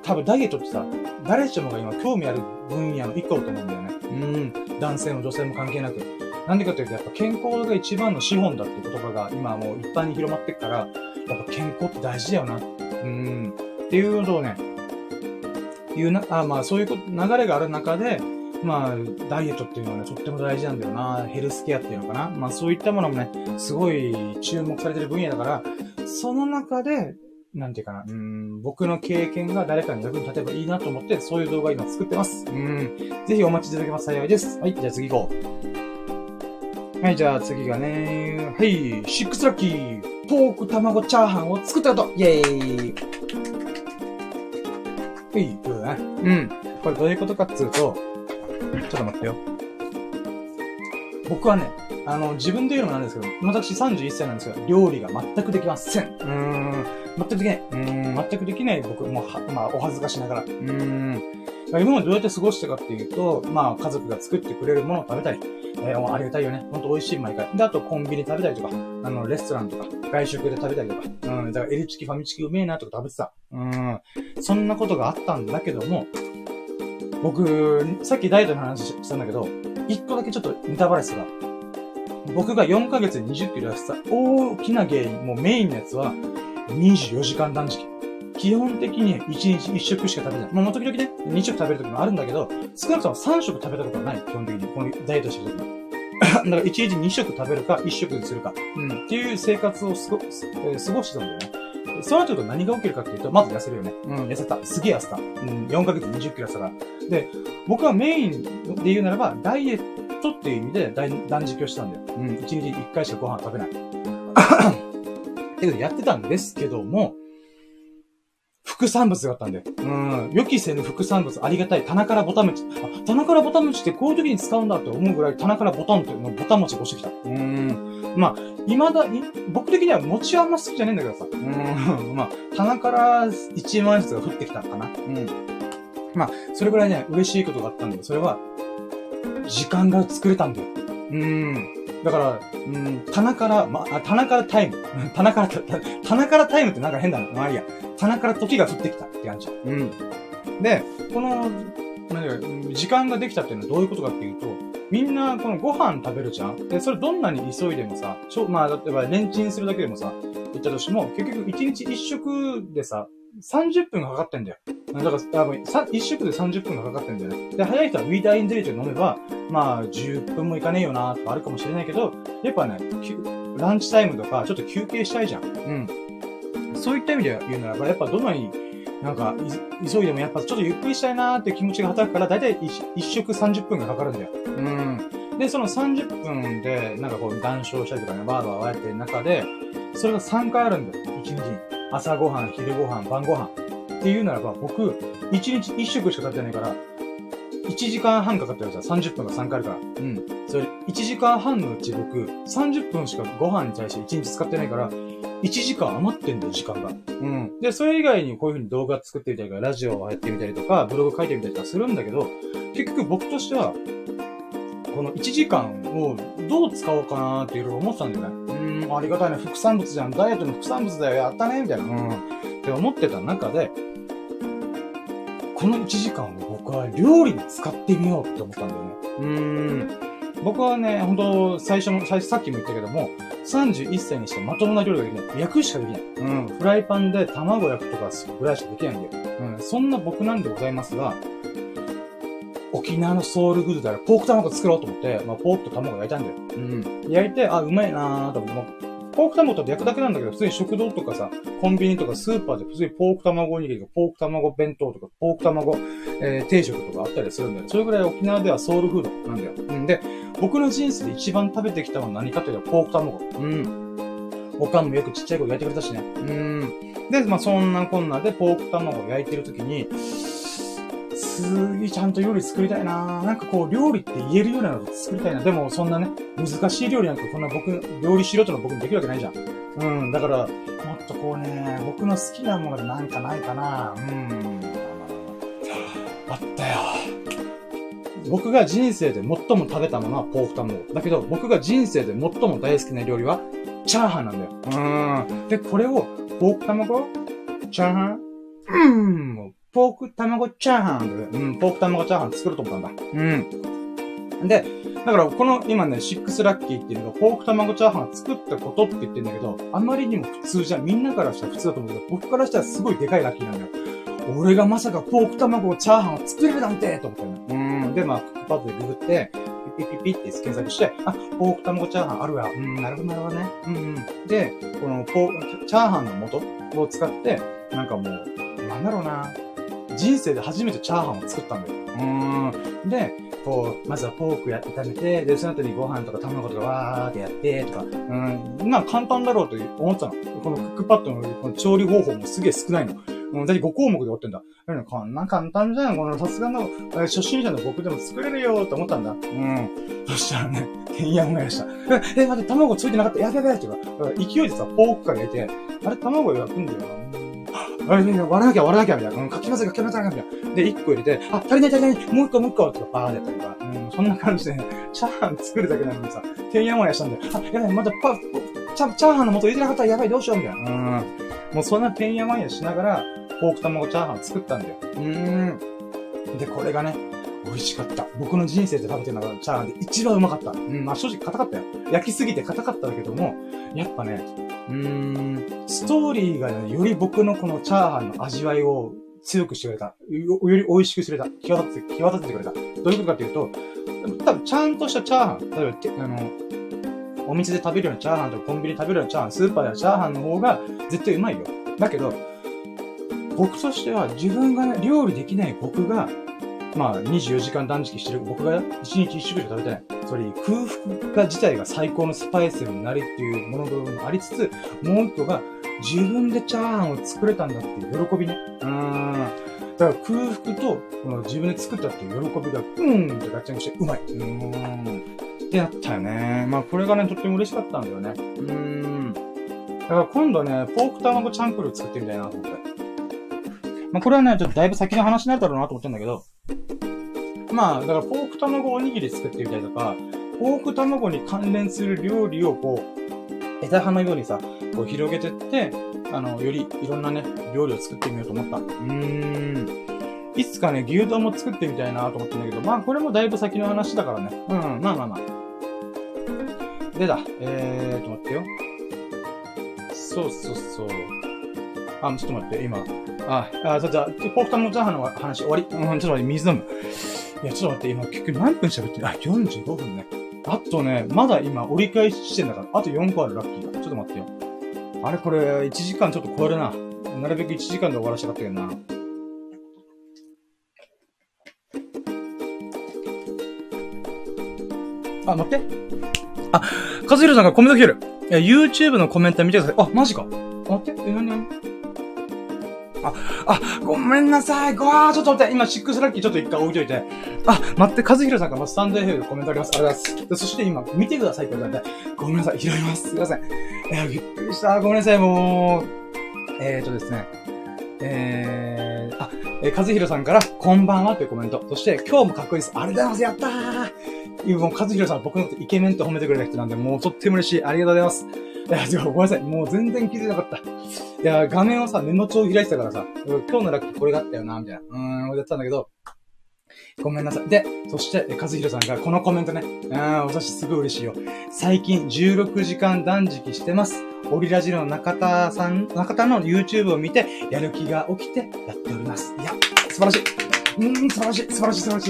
多分ダイエットってさ、誰しもが今興味ある分野の一個だと思うんだよね。うん。男性も女性も関係なく。なんでかというと、やっぱ健康が一番の資本だっていう言葉が今もう一般に広まってくから、やっぱ健康って大事だよな。うん。っていうことをね、いうな、あまあそういう流れがある中で、まあ、ダイエットっていうのはね、とっても大事なんだよな。ヘルスケアっていうのかな。まあそういったものもね、すごい注目されてる分野だから、その中で、なんていうかな、うん、僕の経験が誰かに役に立てばいいなと思って、そういう動画今作ってます。うん、ぜひお待ちいただけます幸いです。はい、じゃあ次行こう。はい、じゃあ次がね、はい、シックスラッキー、ポーク卵チャーハンを作ったことイェーイはい。うん。これどういうことかっつうと、ちょっと待ってよ。僕はね、あの、自分で言うのもなんですけど、私31歳なんですけど、料理が全くできません。うーん。全くできない。うーん。全くできない僕もは、まあ、お恥ずかしながら。うーん。今までどうやって過ごしたかっていうと、まあ、家族が作ってくれるものを食べたり、えー、ありがたいよね。ほんと美味しい毎回。で、あとコンビニ食べたりとか、あの、レストランとか、外食で食べたりとか、うん、だからエリチキファミチキうめえなとか食べてた。うん。そんなことがあったんだけども、僕、さっきダイエットの話したんだけど、一個だけちょっとネタバレすが、僕が4ヶ月で20キロ痩せた大きな原因、もうメインのやつは、24時間断食。基本的に1日1食しか食べない。もう時々ね、2食食べる時もあるんだけど、少なくとも3食食べたことはない。基本的に。このダイエットしてる時に。だから1日2食食べるか1食にするか。うん。っていう生活をすご、えー、過ごしてたんだよね。その後と何が起きるかっていうと、まず痩せるよね。うん、痩せた。すげえ痩せた。うん、4ヶ月20キロ痩せたから。で、僕はメインで言うならば、ダイエットっていう意味で断食をしたんだよ。うん、1日1回しかご飯食べない。ってことやってたんですけども、副産物があったんだよ。うん。予期せぬ副産物、ありがたい。棚からボタン持ち。あ、棚からボタン持ちってこういう時に使うんだって思うぐらい棚からボタンっていうのボタン持ちが押してきた。うん。まあ、未だに、僕的には持ちはあんま好きじゃねえんだけどさ。うん。まあ、棚から1万円ずつが降ってきたのかな。うん。まあ、それぐらいね、嬉しいことがあったんだよ。それは、時間が作れたんだよ。うん。だから、うん、棚から、ま、あ、棚からタイム。棚から、棚からタイムってなんか変だな。まあいいや。棚から時が降ってきたって感じ。うん。で、この、なん時間ができたっていうのはどういうことかっていうと、みんな、このご飯食べるじゃんで、それどんなに急いでもさ、ちょ、まあ、例えばレンチンするだけでもさ、言ったとしても、結局1日1食でさ、30分かかってんだよ。だから、多分、1食で30分かかってんだよね。で、早い人はウィーダーインデリート飲めば、まあ、10分もいかねえよなとかあるかもしれないけど、やっぱね、ランチタイムとか、ちょっと休憩したいじゃん。うん。そういった意味で言うならば、やっぱどんなに、なんか、急いでもやっぱちょっとゆっくりしたいなーって気持ちが働くから、だいたい1食30分がかかるんだよ。うん。で、その30分で、なんかこう、談笑したりとかね、バーバーやってる中で、それが3回あるんだよ。1日に。朝ごはん、昼ごはん、晩ごはん。っていうならば、僕、1日1食しか経ってないから、1時間半かかってるじゃん。30分が3回あるから。うん。それ、1時間半のうち僕、30分しかご飯に対して1日使ってないから、1時間余ってんだよ、時間が。うん。で、それ以外にこういう風に動画作ってみたりとか、ラジオをやってみたりとか、ブログ書いてみたりとかするんだけど、結局僕としては、この1時間をどう使おうかなっていろいろ思ってたんだよね。うん、ありがたいね。副産物じゃん。ダイエットの副産物だよ。やったね。みたいな。うん。って思ってた中で、この1時間を僕は料理に使ってみようって思ったんだよね。うーん。僕はね、本当最初の、最初さっきも言ったけども、31歳にしてまともな料理ができない。焼くしかできない。うん。フライパンで卵焼くとかぐらいしかできないんだよ。うん。そんな僕なんでございますが、沖縄のソウルフードだらポーク卵作ろうと思って、まあ、ポークと卵焼いたんだよ。うん。焼いて、あ、うまいなーと思って、ポーク卵って焼くだけなんだけど、普通に食堂とかさ、コンビニとかスーパーで普通にポーク卵おにぎりとか、ポーク卵弁当とか、ポーク卵、えー、定食とかあったりするんだよ。それぐらい沖縄ではソウルフードなんだよ。うんで、僕の人生で一番食べてきたのは何かというと、ポーク卵。うん。おかんもよくちっちゃい頃焼いてくれたしね。うん。で、まあそんなこんなでポーク卵を焼いてるときに、すげえちゃんと料理作りたいななんかこう、料理って言えるようなの作りたいな。でも、そんなね、難しい料理なんかこんな僕、料理素人の僕にできるわけないじゃん。うん、だから、もっとこうね、僕の好きなものでなんかないかなうん。あったよ。僕が人生で最も食べたものはポーク卵。だけど、僕が人生で最も大好きな料理は、チャーハンなんだよ。うん。で、これを、ポーク卵チャーハン？うん。ポーク卵チャーハン、うん、ポーク卵チャーハン作ろうと思ったんだ。うん。で、だからこの今ね、シックスラッキーっていうのがポーク卵チャーハン作ったことって言ってんだけど、あまりにも普通じゃん。みんなからしたら普通だと思うけど、僕からしたらすごいでかいラッキーなんだよ。俺がまさかポーク卵チャーハンを作れるなんてと思ったよね。うん。で、まあ、クックパッドでググって、ピピピピって検索して、あ、ポーク卵チャーハンあるわ。うん、なるほど、なるほどね。うん、うん。で、このポー、チャーハンの素を使って、なんかもう、なんだろうな。人生で初めてチャーハンを作ったんだよ。うん。で、こう、まずはポークやって食べて、で、その後にご飯とか卵とかわーってやって、とか、うん、まあ簡単だろうと思ってたの。このクックパッドのこの調理方法もすげえ少ないの。うん、だって5項目で終わってんだ。こんな簡単じゃん。このさすがの初心者の僕でも作れるよと思ったんだ。うん。そしたらね、てんやんがやした。え、待って、卵ついてなかった。やべやべってか、勢いでさ、ポークから入れて、あれ、卵焼くんだよな。あれ、割らなきゃ割らなきゃみたいな。うん、かき混ぜ、かきます書きますみたいな。で、1個入れて、あ、足りない足りないもう1個もう1個とかバーでやったりとか。うん、そんな感じで、ね、チャーハン作るだけなのにさ、てんやもやしたんで、あ、やばい、またパ、チャチャーハンの素入れてなかったらやばい、どうしようみたいな。うん。もうそんなてんやまやしながら、ポーク卵チャーハン作ったんだよ。うーん。で、これがね、美味しかった。僕の人生で食べてるのがチャーハンで一番うまかった。うん、まあ正直硬かったよ。焼きすぎて硬かったけども、やっぱね、うーん、ストーリーがね、より僕のこのチャーハンの味わいを強くしてくれた。より美味しくしてくれた。際立てて、際立ててくれた。どういうことかっていうと、多分ちゃんとしたチャーハン、例えば、あの、お店で食べるようなチャーハンとかコンビニで食べるようなチャーハン、スーパーでチャーハンの方が絶対うまいよ。だけど、僕としては自分がね、料理できない僕がまあ、24時間断食してる僕が1日1食しか食べてない。それに空腹が自体が最高のスパイスになるっていうもの部分もありつつ、もう一個が、自分でチャーハンを作れたんだっていう喜びね。うん。だから空腹と、この自分で作ったっていう喜びが、うんってガッチャンして、うまい。うん。ってなったよね。まあ、これがね、とっても嬉しかったんだよね。うん。だから今度はね、ポーク卵チャンクル作ってみたいなと思って。まあ、これはね、ちょっとだいぶ先の話になるだろうなと思ってんだけど、まあ、だからポーク卵おにぎり作ってみたりとか、ポーク卵に関連する料理をこう、枝葉のようにさ、こう広げてって、あの、よりいろんなね、料理を作ってみようと思った。うーん。いつかね、牛丼も作ってみたいなと思ってんだけど、まあこれもだいぶ先の話だからね。うん、まあまあまあ。でだ、えーと待ってよ。そうそうそう。あ、ちょっと待って、今。あ、あ、じゃあ、ポークタのチャーハンの話終わり？うん、ちょっと待って、水飲む。いや、ちょっと待って、今結局何分喋ってあ、45分ね。あとね、まだ今折り返し地点だから、あと4個あるラッキー。ちょっと待ってよ。あれこれ、1時間ちょっと超えるな。なるべく1時間で終わらせたかったけどな。あ、待って。あ、和弘さんがコメント来てる。いや、YouTube のコメント見てください。あ、マジか。待って。え、なになにあ、あ、ごめんなさい。ごわー、ちょっと待って。今、シックスラッキーちょっと一回置いといて。あ、待って、和弘さんがスタンド F でコメントあります。ありがとうございます。そして今、見てくださいって言われて。ごめんなさい。拾います。すいません。いや、びっくりした。ごめんなさい。もう、えーとですね。えー、あ、えー、和弘さんから、こんばんはというコメント。そして、今日もかっこいいです。ありがとうございます。やったーもう、和弘さん僕のことイケメンと褒めてくれた人なんで、もうとっても嬉しい。ありがとうございます。いや、ごめんなさい。もう全然気づいなかった。いや、画面をさ、メモ帳開いてたからさ、今日のラッキーこれがあったよな、みたいな。うーん、俺やってたんだけど、ごめんなさい。で、そして、和弘さんがこのコメントね。うん、私すごい嬉しいよ。最近16時間断食してます。オリラジの中田さん、中田の YouTube を見て、やる気が起きてやっております。いや、素晴らしい。うん、素晴らしい、素晴らしい、素晴らし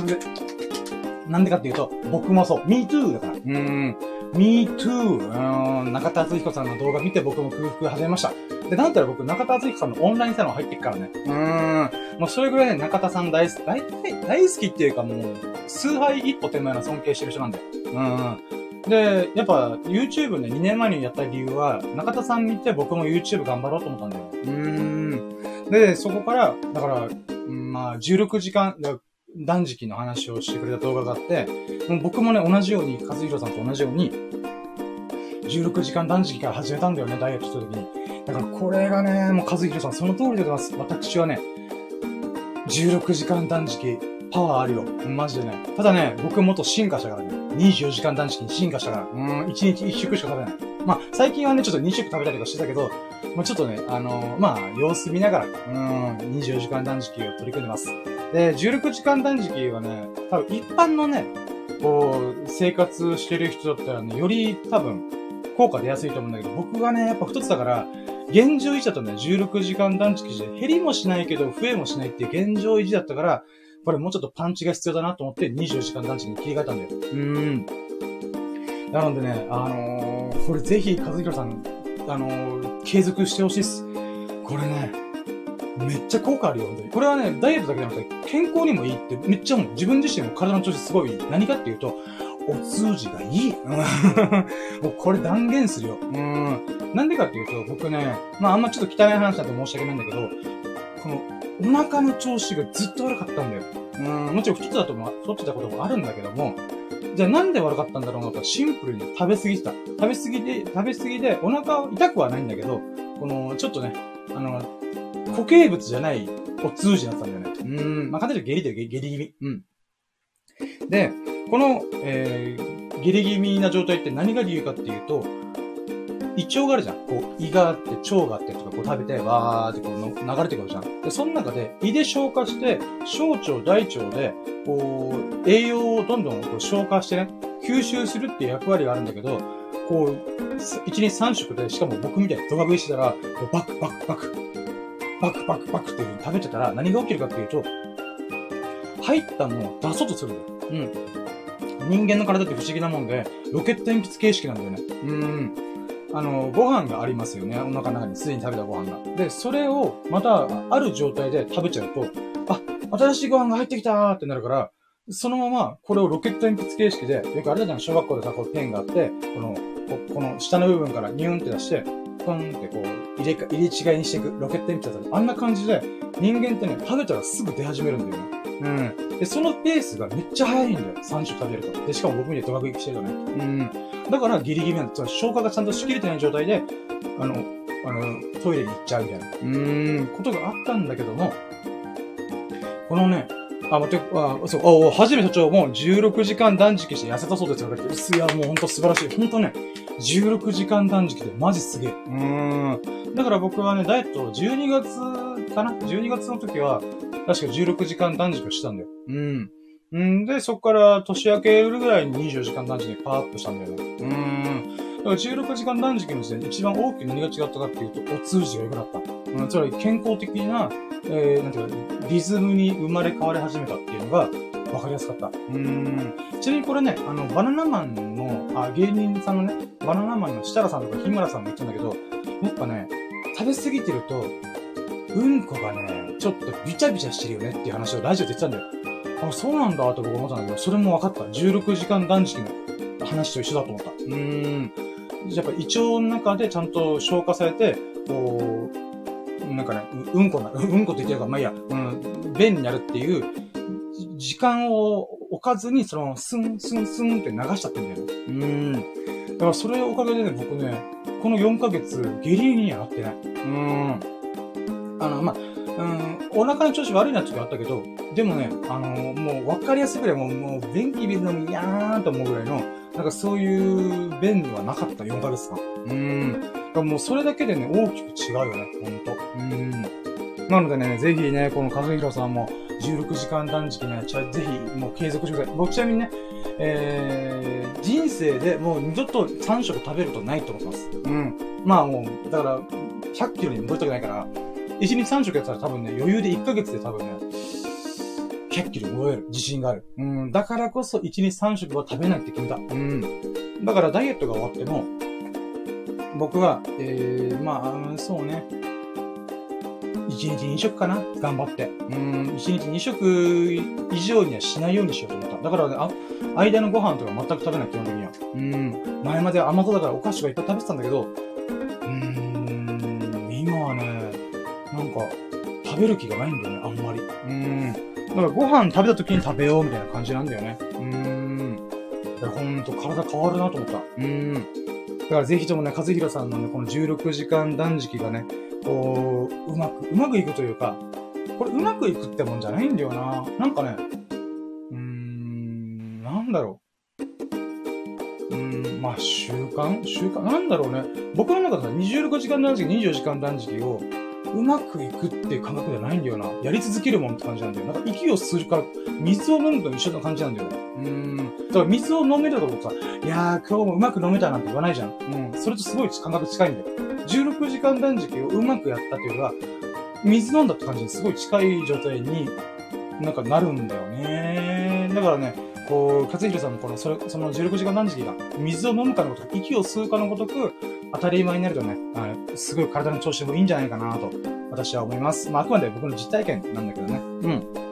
い。なんでかっていうと、僕もそう、me too だから。うん。Me too. うん、中田敦彦さんの動画見て僕も空腹始めました。で、なんたら僕、中田敦彦さんのオンラインサロン入ってっからね。うーん。もうそれぐらいね、中田さん大好き、大大好きっていうかもう、崇拝一歩手前の尊敬してる人なんで。うん。で、やっぱ YouTube ね、2年前にやった理由は、中田さん見て僕も YouTube 頑張ろうと思ったんだよ。うーん。で、そこから、だから、まあ、16時間、断食の話をしてくれた動画があって、もう僕もね、同じように、和弘さんと同じように、16時間断食から始めたんだよね、ダイエットした時に。だからこれがね、もう和弘さんその通りでございます。私はね、16時間断食、パワーあるよ。マジでね。ただね、僕もっと進化したからね。24時間断食に進化したから。うん、1日1食しか食べない。まあ、最近はね、ちょっと2食食べたりとかしてたけど、もうちょっとね、あのー、まあ、様子見ながら、うん、24時間断食を取り組んでます。で、16時間断食はね、多分一般のね、こう、生活してる人だったらね、より多分、効果出やすいと思うんだけど、僕がね、やっぱ太ってたから、現状維持だとね、16時間断食で減りもしないけど、増えもしないっていう現状維持だったから、これもうちょっとパンチが必要だなと思って24時間断食に切り替えたんだよ。うーん。なのでね、あのー、これぜひ、和弘さん、あのー、継続してほしいっす。これね、めっちゃ効果あるよ、本当に。これはね、ダイエットだけじゃなくて、健康にもいいってめっちゃ思う。自分自身も体の調子すごいいい。何かっていうと、お通じがいい。もうこれ断言するよ。うん。なんでかっていうと、僕ね、まああんまちょっと汚い話だと申し訳ないんだけど、この、お腹の調子がずっと悪かったんだよ。うん、もちろん太ってたとも、太ってたこともあるんだけども、じゃあなんで悪かったんだろうなとシンプルに食べ過ぎてた。食べ過ぎで、食べ過ぎで、お腹痛くはないんだけど、この、ちょっとね、あの、固形物じゃないお通じだったんだよね。うん、まあ、簡単に下痢だよ、下痢気味。うん。で、この、えー、下痢気味な状態って何が理由かっていうと、胃腸があるじゃん。こう、胃があって、腸があってとか、こう食べて、わーってこう流れてくるじゃん。で、その中で、胃で消化して、小腸、大腸で、こう、栄養をどんどんこう消化してね、吸収するっていう役割があるんだけど、こう、1日3食で、しかも僕みたいにドカ食いしてたら、こうバクバクバク、バクバクバクっていう風に食べてたら、何が起きるかっていうと、入ったのを出そうとするんだよ。うん。人間の体って不思議なもんで、ロケット鉛筆形式なんだよね。うん。あの、ご飯がありますよね。お腹の中にすでに食べたご飯が。で、それをまたある状態で食べちゃうと、あ、新しいご飯が入ってきたーってなるから、そのまま、これをロケット鉛筆形式で、よくあれだじゃん、小学校でさ、こうペンがあって、この、ここの下の部分からニューンって出して、コンってこう、入れか、入れ違いにしていく、ロケット鉛筆だったあんな感じで、人間ってね、食べたらすぐ出始めるんだよね。うん。で、そのペースがめっちゃ早いんだよ。3食食べると。で、しかも僕にはドラグ行きしてるとね。うん。だからギリギリなん。つまり消化がちゃんとしきれてない状態で、あの、あの、トイレに行っちゃうみたいな。うん、ことがあったんだけども、このね、あ、待って、あ、そう、お、はじめ社長も16時間断食して痩せたそうですよ。いや、もうほんと素晴らしい。ほんとね、16時間断食でマジすげえ。うーん。だから僕はね、ダイエット12月かな ?12 月の時は、確か16時間断食したんだよ。うん。んで、そっから年明けるぐらいに24時間断食にパワーアップしたんだよね。うーん。だから16時間断食の時点で一番大きく何が違ったかっていうと、お通じが良くなった。うん、つまり健康的な、えー、なんていうか、リズムに生まれ変わり始めたっていうのが、わかりやすかった。うん。ちなみにこれね、あの、バナナマンの、あ、芸人さんのね、バナナマンの設楽さんとか日村さんも言ったんだけど、やっぱね、食べ過ぎてると、うんこがね、ちょっとビチャビチャしてるよねっていう話をラジオで言ってたんだよ。あ、そうなんだと僕思ったんだけど、それも分かった。16時間断食の話と一緒だと思った。うーん。やっぱ胃腸の中でちゃんと消化されて、こう、なんかね、ううんこな、うんこって言ってるから、まあいいや、うん、便になるっていう、時間を置かずに、その、スン、スン、スンって流しちゃってんだよね。うん。だからそれおかげでね、僕ね、この4ヶ月、下痢にはなってない。うん。あの、まあ、うん、お腹の調子悪いなって時あったけど、でもね、あのー、もう分かりやすいぐらい、もう、もう、便器水飲みやーんと思うぐらいの、なんかそういう便はなかった、4ヶ月間。うん。もうそれだけでね、大きく違うよね、ほんと。うん。なのでね、ぜひね、この和弘さんも、16時間断食ね、ぜひ、もう継続してください。僕ちなみにね、えー、人生でもう二度と3食食べるとないと思ってます。うん。まあもう、だから、100キロに戻りたくないから、1日3食やったら多分ね、余裕で1ヶ月で多分ね、100キロ戻れる。自信がある。うん。だからこそ1日3食は食べないって決めた。うん。だからダイエットが終わっても、僕は、えー、まあ、そうね。1日2食かな？頑張って。うん、1日2食以上にはしないようにしようと思った。だからね、あ、間のご飯とか全く食べない、基本的には。うん、前までは甘党だからお菓子がいっぱい食べてたんだけど、なんか、食べる気がないんだよね、あんまり。うん。だからご飯食べた時に食べようみたいな感じなんだよね。うーん。いや、ほんと体変わるなと思った。うん。だからぜひともね、和弘さんのね、この16時間断食がね、こう、うまく、うまくいくというか、これうまくいくってもんじゃないんだよな。なんかね、うーん、なんだろう。うーん、まあ、習慣？習慣？なんだろうね。僕の中では26時間断食、24時間断食を、うまくいくっていう感覚じゃないんだよな。やり続けるもんって感じなんだよ。なんか息を吸うから、水を飲むと一緒な感じなんだよ。うん。だから水を飲めると僕さ、いやー今日もうまく飲めたなんて言わないじゃん。うん。それとすごい感覚近いんだよ。16時間断食をうまくやったというか、水飲んだって感じにすごい近い状態になんかなるんだよね。だからね、こう、勝弘さんのこの、それ、その16時間断食が、水を飲むかのごとく、息を吸うかのごとく、当たり前になるとね、すごい体の調子もいいんじゃないかなと、私は思います。まあ、あくまで僕の実体験なんだけどね。うん。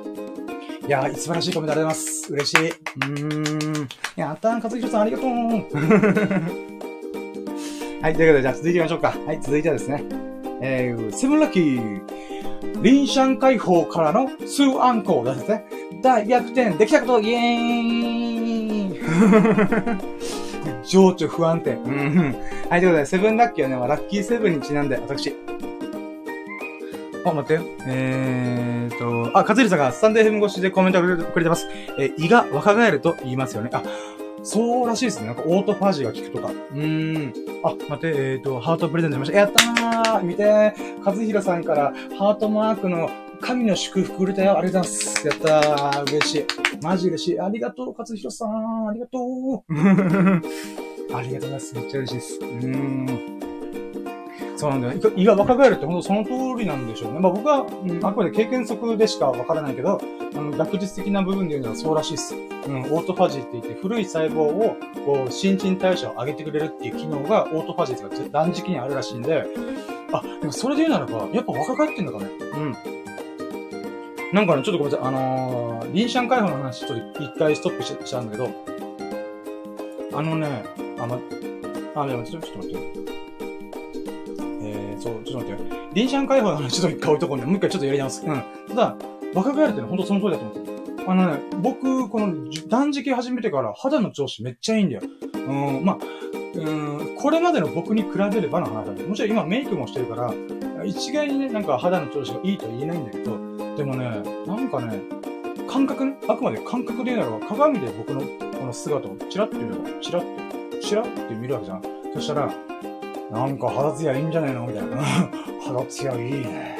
いやー、素晴らしいコメントありがとうございます。嬉しい。うーん。やったー、勝弘さんありがとう。はい、ということで、じゃあ続いてみましょうか。はい、続いてはですね。えー、セブンラッキー。リンシャン解放からのスーアンコーですね。大逆転できたことイエーイ 情緒不安定。うん。はい、ということで、セブンラッキーはね、ラッキーセブンにちなんで、私。あ、待って。えーと、あ、かつりさんがスタンデーフム越しでコメントをくれてます。え胃が若返ると言いますよね。あ、そうらしいですね。なんかオートファジーが効くとか。うーん。あ、待って、えっ、ー、と、ハートプレゼントしました。やったー見て和弘さんからハートマークの神の祝福売れたよ。ありがとうございます。やったー。嬉しい。マジ嬉しい。ありがとう、勝弘さん。ありがとう。ありがとうございます。めっちゃ嬉しいです。うーん。そうなんだよ。胃が若返るって本当その通りなんでしょうね。まあ僕は、うん、あくまで経験則でしかわからないけど、あの、学術的な部分で言うのはそうらしいです。うん、オートファジーって言って、古い細胞を、こう、新陳代謝を上げてくれるっていう機能が、オートファジーって、断食にあるらしいんで、あ、でもそれで言うならば、やっぱ若返ってんのかね。うん。なんかね、ちょっとごめんなさい。あのー、リンシャン解放の話、ちょっと一回ストップしちゃうんだけど、あのね、あ、ま、あ、でもちょっと待って。そう、ちょっと待ってよ。リンシャン解放の話ちょっと一回置いとこうね。もう一回ちょっとやり直す。うん。ただ、若返るってのは本当その通りだと思ってる。あのね、僕、この断食始めてから肌の調子めっちゃいいんだよ。うん、まあ、うん、これまでの僕に比べればの話だね。もちろん今メイクもしてるから、一概にね、なんか肌の調子がいいとは言えないんだけど、でもね、なんかね、感覚ね、あくまで感覚で言うならば、鏡で僕のこの姿をチラッと見るの。チラッと、チラッて見るわけじゃん。そしたら、なんか肌ツヤいいんじゃないのみたいな。肌ツヤいいね。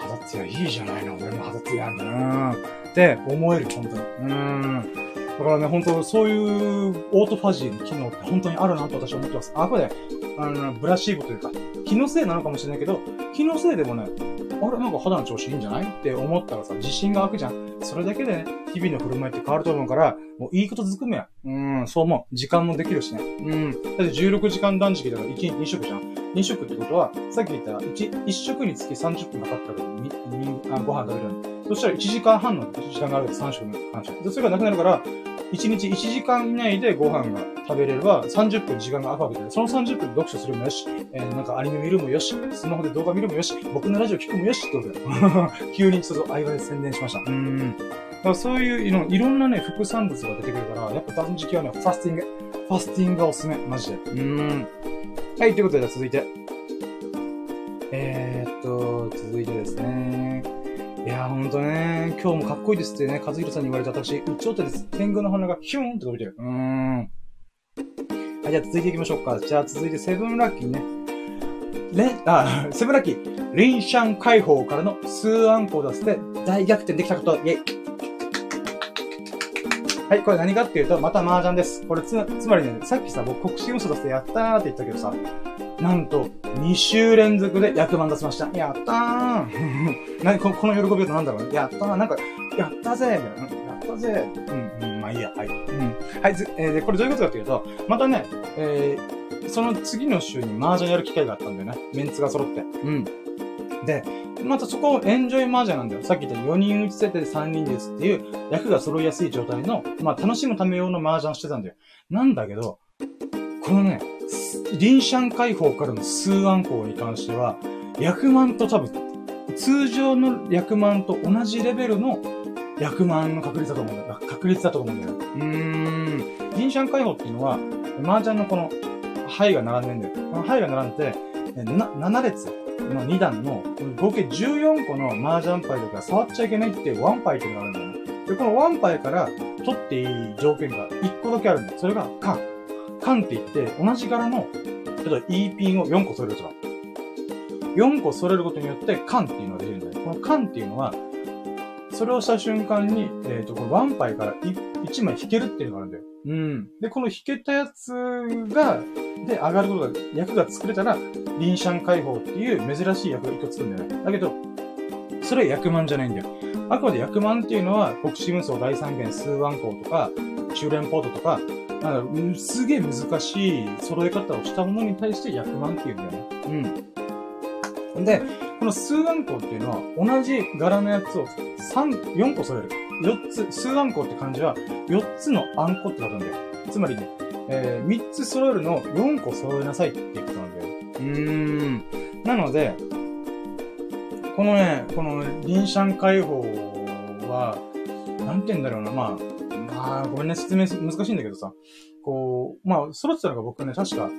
肌ツヤいいじゃないの俺も肌ツヤなって思える、本当に。うん。だからね、本当そういうオートファジーの機能って本当にあるなと私は思ってます。あ、これ、あの、ブラシーボというか、気のせいなのかもしれないけど、気のせいでもね、あれなんか肌の調子いいんじゃない？って思ったらさ、自信が湧くじゃん。それだけでね、日々の振る舞いって変わると思うから、もういいことずくめや。うん、そう思う。時間もできるしね。うん。だって16時間断食だから1日2食じゃん。2食ってことは、さっき言った 1, 1食につき30分かかったから、あご飯食べるのに。そしたら1時間半の時間があるから3食の感謝。で、それがなくなるから、1日1時間以内でご飯が食べれれば、30分時間が空くわけで、その30分読書するもよし、えー、なんかアニメ見るもよし、スマホで動画見るもよし、僕のラジオ聞くもよしってことだよ。急にちょっと相場で宣伝しました。うん。だからそういういろんなね、副産物が出てくるから、やっぱ断食はね、ファスティング。ファスティングがおすすめ。マジで。うん。はい、ということで、続いて。えー、っと、続いてですね。いやーほんとね、今日もかっこいいですってね、和弘さんに言われた私、うちおってです。天狗の鼻がヒューンって伸びてる。うーん。はい、じゃあ続いていきましょうか。じゃあ続いてセブンラッキーね。レあ、セブンラッキー。リンシャン解放からの数アンコを出して大逆転できたこと、イェイ。はい、これ何かっていうと、また麻雀です。これつ、つまりね、さっきさ、僕国士嘘出してやったーって言ったけどさ、なんと、2週連続で役満出しました。やったー 何ここの喜びはなんだろう。やったーなんか、やったぜみたいな。やったぜうん、うん、まあいいや。はい。うん。はい、えー、で、これどういうことかというと、またね、えー、その次の週に麻雀やる機会があったんだよね。メンツが揃って。うん。で、またそこエンジョイ麻雀なんだよ。さっき言った4人打ちせて3人で打つっていう役が揃いやすい状態の、まあ楽しむため用の麻雀してたんだよ。なんだけど、このね、リンシャン解放からの数案項に関しては、役満と多分、通常の役満と同じレベルの役満の確率だと思うんだよ。確率だと思うんだよ。うーん。リンシャン解放っていうのは、麻雀のこの、牌が並んでんだよ。この牌が並んでて、な、7列の2段の、合計14個の麻雀牌とか触っちゃいけないってワンパイっていうのがあるんだよね。で、このワンパイから取っていい条件が1個だけあるんだよ。それが、カン。カンって言って、同じ柄の、例えば E ピンを4個揃えるとか。4個揃えることによってカンっていうのができるんだよ。このカンっていうのは、それをした瞬間に、えっ、ー、と、このワンパイから1枚引けるっていうのがあるんだよ。うん。で、この引けたやつが、で、上がることが、役が作れたら、リンシャン解放っていう珍しい役が1個作るんだよね。だけど、それは役満じゃないんだよ。あくまで役満っていうのは、国士無双大三元数万校とか、中連ポートとか、なんか、すげえ難しい揃え方をしたものに対して役満っていうんだよね。うん。で、この数暗号っていうのは、同じ柄のやつを3、4個揃える。4つ、数暗号って漢字は、4つのあんこって書くんだよ。つまりね、えー、3つ揃えるのを4個揃えなさいっていうことなんだよ。うーん。なので、このね、この、リンシャン解放は、なんて言うんだろうな、まあ、ああ、ごめんね、説明難しいんだけどさ、こう、まあ、揃ってたのが僕ね、確か、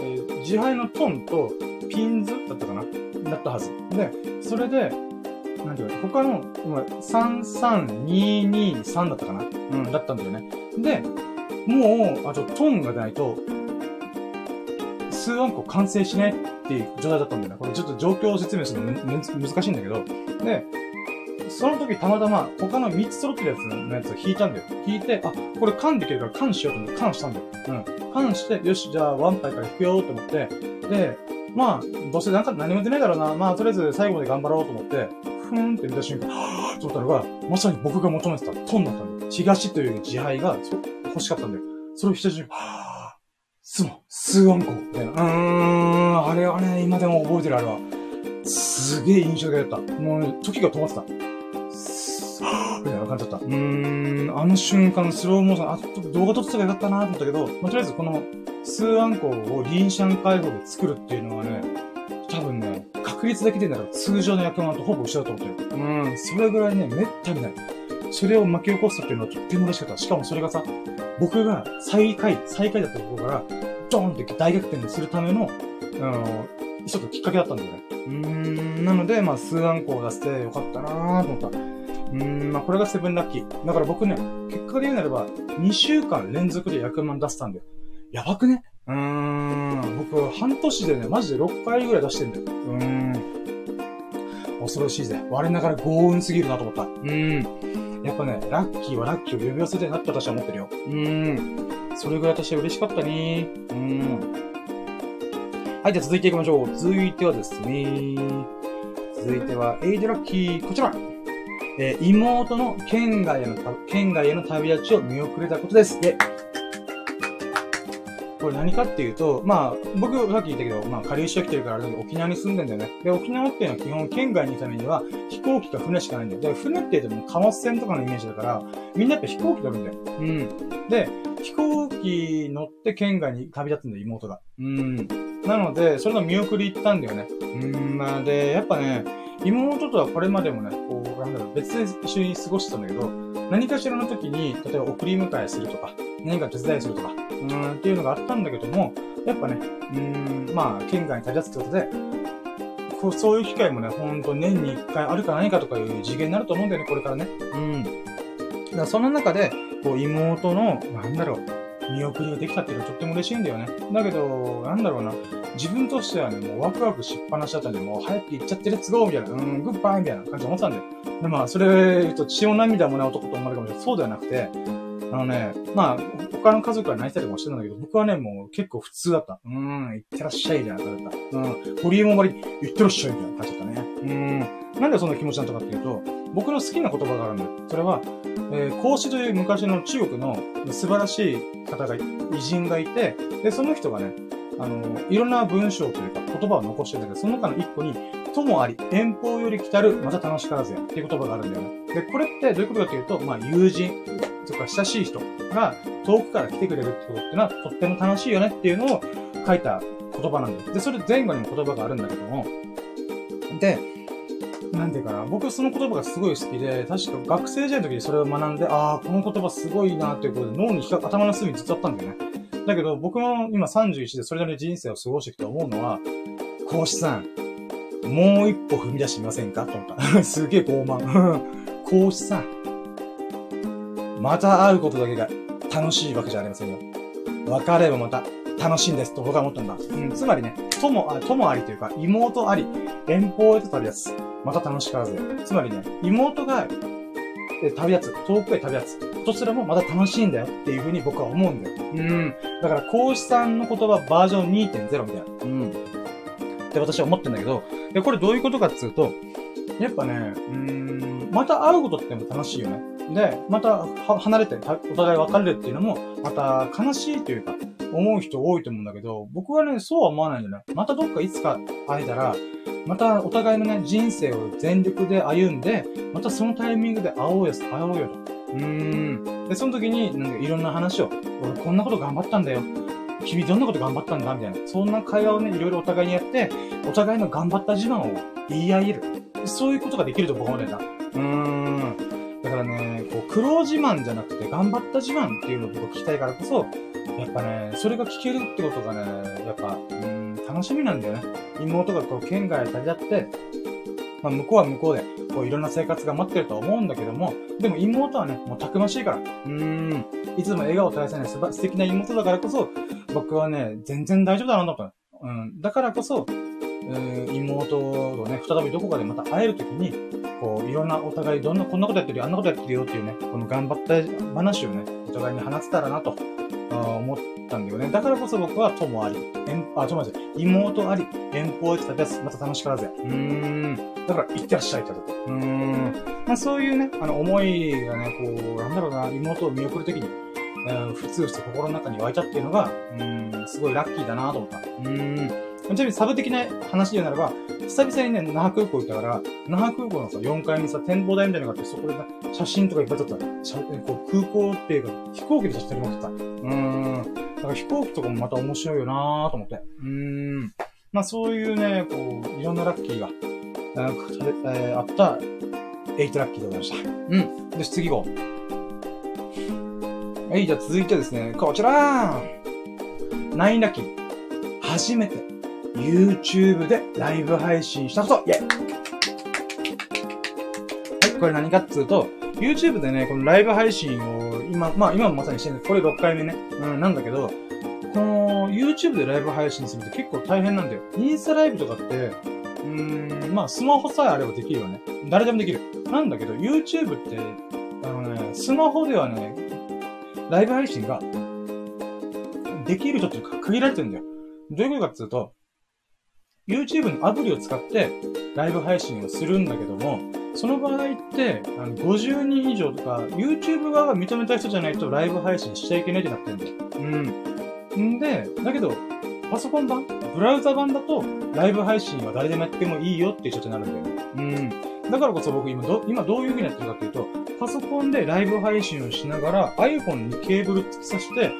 えー、自敗のトンとピンズだったかなだったはず。で、それで、なんていうか、他の、今、33223だったかな？うん、だったんだよね。で、もう、あと、トーンが出ないと、数アンコ完成しないっていう状態だったんだよね。これちょっと状況を説明するの難しいんだけど。で、その時たまたま他の3つ揃ってるやつのやつを引いたんだよ。引いて、あ、これ缶できるから缶しようと思って缶したんだよ。うん。缶して、よし、じゃあワンパイから引くよと思って、で、まあ、どうせなんか何も出ないだろうな。まあ、とりあえず最後まで頑張ろうと思って、ふーんって見た瞬間、はぁと思ったのが、まさに僕が求めてたトンだったんだよ。東という自敗が欲しかったんだよ。それをひた瞬間、はぁすも、数ワンコみたいな。うーん、あれはね、今でも覚えてるあれは。すげえ印象的だった。もう、ね時が止まってた。感じだった。うーん、あの瞬間、スローモーション、あ、ちょっと動画撮ってたらよかったなと思ったけど、まあ、とりあえずこの、数アンコをリンシャン解放で作るっていうのはね、多分ね、確率だけでなら通常の役満とほぼ一緒だと思ってる。うん、それぐらいね、めったにない。それを巻き起こすっていうのはとっても嬉しかった。しかもそれがさ、僕が最下位、最下位だったところから、ドーンって大逆転するための、あの、ちょっときっかけだったんだよね。うーん、なので、まあ、数案項を出してよかったなーと思った。うん、まあ、これがセブンラッキー。だから僕ね、結果で言うならば、2週間連続で役満出したんだよ。やばくね？うーん、僕、半年でね、マジで6回ぐらい出してんだよ。うーん。恐ろしいぜ。我ながら強運すぎるなと思った。うーん。やっぱね、ラッキーはラッキーを呼び寄せてなって私は思ってるよ。うーん。それぐらい私は嬉しかったね。うーん。はい、じゃあ続いていきましょう。続いてはですね。続いては、エイドラッキー、こちら。えー、妹の県外への、県外への旅立ちを見送れたことです。で、これ何かっていうと、まあ、僕、さっき言ったけど、まあ、下流して来てるから、沖縄に住んでんだよね。で、沖縄っていうのは基本県外に行くためには、飛行機か船しかないんだよ。で、船って言っても貨物船とかのイメージだから、みんなやっぱ飛行機乗るんだよ。うん。で、飛行機乗って県外に旅立つんだよ、妹が。うん。なので、それの見送り行ったんだよね。うん、まあ、で、やっぱね、妹とはこれまでもね、こう、なんだろう、別で一緒に過ごしてたんだけど、何かしらの時に、例えば送り迎えするとか、何か手伝いするとか、うん、っていうのがあったんだけども、やっぱね、うん、まあ、県外に旅立つってことで、こうそういう機会もね、ほんと年に一回あるかないかとかいう次元になると思うんだよね、これからね。うん。だからその中で、こう妹の、なんだろう、見送りができたっていうのはとっても嬉しいんだよね。だけど、なんだろうな。自分としてはね、もうワクワクしっぱなしだったんで、もう早く行っちゃってレッツゴーみたいな、うん、グッバイみたいな感じで思ってたんだよ。で、まあ、それ言うと血を涙もない男と思われるかもしれない。そうではなくて、あのね、まあ、他の家族は泣いたりもしてたんだけど、僕はね、もう結構普通だった。うん、行ってらっしゃいみたいな感じだった。うん、ボリュームもり、行ってらっしゃいみたいな感じだったね。うん、なんでそんな気持ちなのかっていうと、僕の好きな言葉があるんだよ。それは、えー、孔子という昔の中国の素晴らしい方が、偉人がいて、で、その人がね、あの、いろんな文章というか言葉を残してるんだけど、その中の一個に、ともあり、遠方より来たる、また楽しからずや、っていう言葉があるんだよね。で、これってどういうことかというと、まあ、友人とか親しい人が遠くから来てくれるってことってのは、とっても楽しいよねっていうのを書いた言葉なんだよ。で、それ前後にも言葉があるんだけども、で、なんていうかな、僕その言葉がすごい好きで、確か学生時代の時にそれを学んで、ああ、この言葉すごいなっていうことで脳に頭の隅にずっとあったんだよね。だけど僕も今31でそれなりに人生を過ごしてきて思うのは、講師さん、もう一歩踏み出してみませんか？と思った。すげえ傲慢。講師さん、また会うことだけが楽しいわけじゃありませんよ。別ればまた楽しいんですと僕は思ったんだ。うん、つまりね、友あ、友ありというか、妹あり、遠方へと旅立つ。また楽しからず。つまりね、妹が、え、旅立つ。遠くへ旅立つ。とすらもまた楽しいんだよっていうふうに僕は思うんだよ。うん。だから、講師さんの言葉バージョン2.0みたいな。うん。って私は思ってんだけど、で、これどういうことかっつうと、やっぱね、うーん、また会うことっても楽しいよね。で、また離れて、お互い別れるっていうのも、また悲しいというか、思う人多いと思うんだけど、僕はね、そうは思わないんだよね。またどっかいつか会えたら、またお互いのね、人生を全力で歩んで、またそのタイミングで会おうよ、会おうよと。うーん。で、その時に、なんかいろんな話を、俺こんなこと頑張ったんだよ。君どんなこと頑張ったんだ？みたいな。そんな会話をね、いろいろお互いにやって、お互いの頑張った自慢を言い合える。そういうことができると僕は思うんだよな。うーん。からね、こう、苦労自慢じゃなくて、頑張った自慢っていうのを僕聞きたいからこそ、やっぱね、それが聞けるってことがね、やっぱ、うん、楽しみなんだよね。妹がこう、県外へ旅立って、まあ、向こうは向こうで、こう、いろんな生活が待ってるとは思うんだけども、でも妹はね、もうたくましいから。うーん。いつも笑顔を絶やさない素素敵な妹だからこそ、僕はね、全然大丈夫だろうなと。うん。だからこそ、えー、妹とね、再びどこかでまた会えるときに、こう、いろんなお互いどんな、こんなことやってるよ、あんなことやってるよっていうね、この頑張った話をね、お互いに話せたらなと、思ったんだよね。だからこそ僕は友あり、遠、あ、友じゃ妹あり、遠方へ来たやつ、また楽しからずや。うーん。だから、行ってらっしゃいって言ったと。うーん。まあそういうね、あの、思いがね、こう、なんだろうな、妹を見送るときに、うん、普通して心の中に湧いたっていうのが、うん、すごいラッキーだなと思った。うーん。ちなみにサブ的な話で言うならば、久々にね、那覇空港行ったから、那覇空港のさ、4階にさ、展望台みたいなのがあって、そこで写真とかいっぱい撮った。こう空港っていうか、飛行機で写真撮りまくった。うーん。だから飛行機とかもまた面白いよなーと思って。うーん。まあそういうね、こう、いろんなラッキーが、えーえーあった、8ラッキーでございました。うん。で、次号。はい、じゃあ続いてですね、こちら !9 ラッキー。初めて YouTube でライブ配信したことイェイはい、これ何かっつうと、YouTube でね、このライブ配信を、今、まあ今もまさにしてるんです。これ6回目ね。うん、なんだけど、この YouTube でライブ配信するって結構大変なんだよ。インスタライブとかって、うーん、まあスマホさえあればできるよね。誰でもできる。なんだけど、YouTube って、あのね、スマホではね、ライブ配信が、できる人って限られてるんだよ。どういうことかっていうと、YouTube のアプリを使ってライブ配信をするんだけども、その場合って、あの50人以上とか、YouTube 側が認めた人じゃないとライブ配信しちゃいけないってなってるんだよ。うん。んで、だけど、パソコン版ブラウザ版だと、ライブ配信は誰でもやってもいいよっていう人になるんだよね。うん。だからこそ僕今ど、今どういう風にやってるかっていうと、パソコンでライブ配信をしながら iPhone にケーブル突き刺して、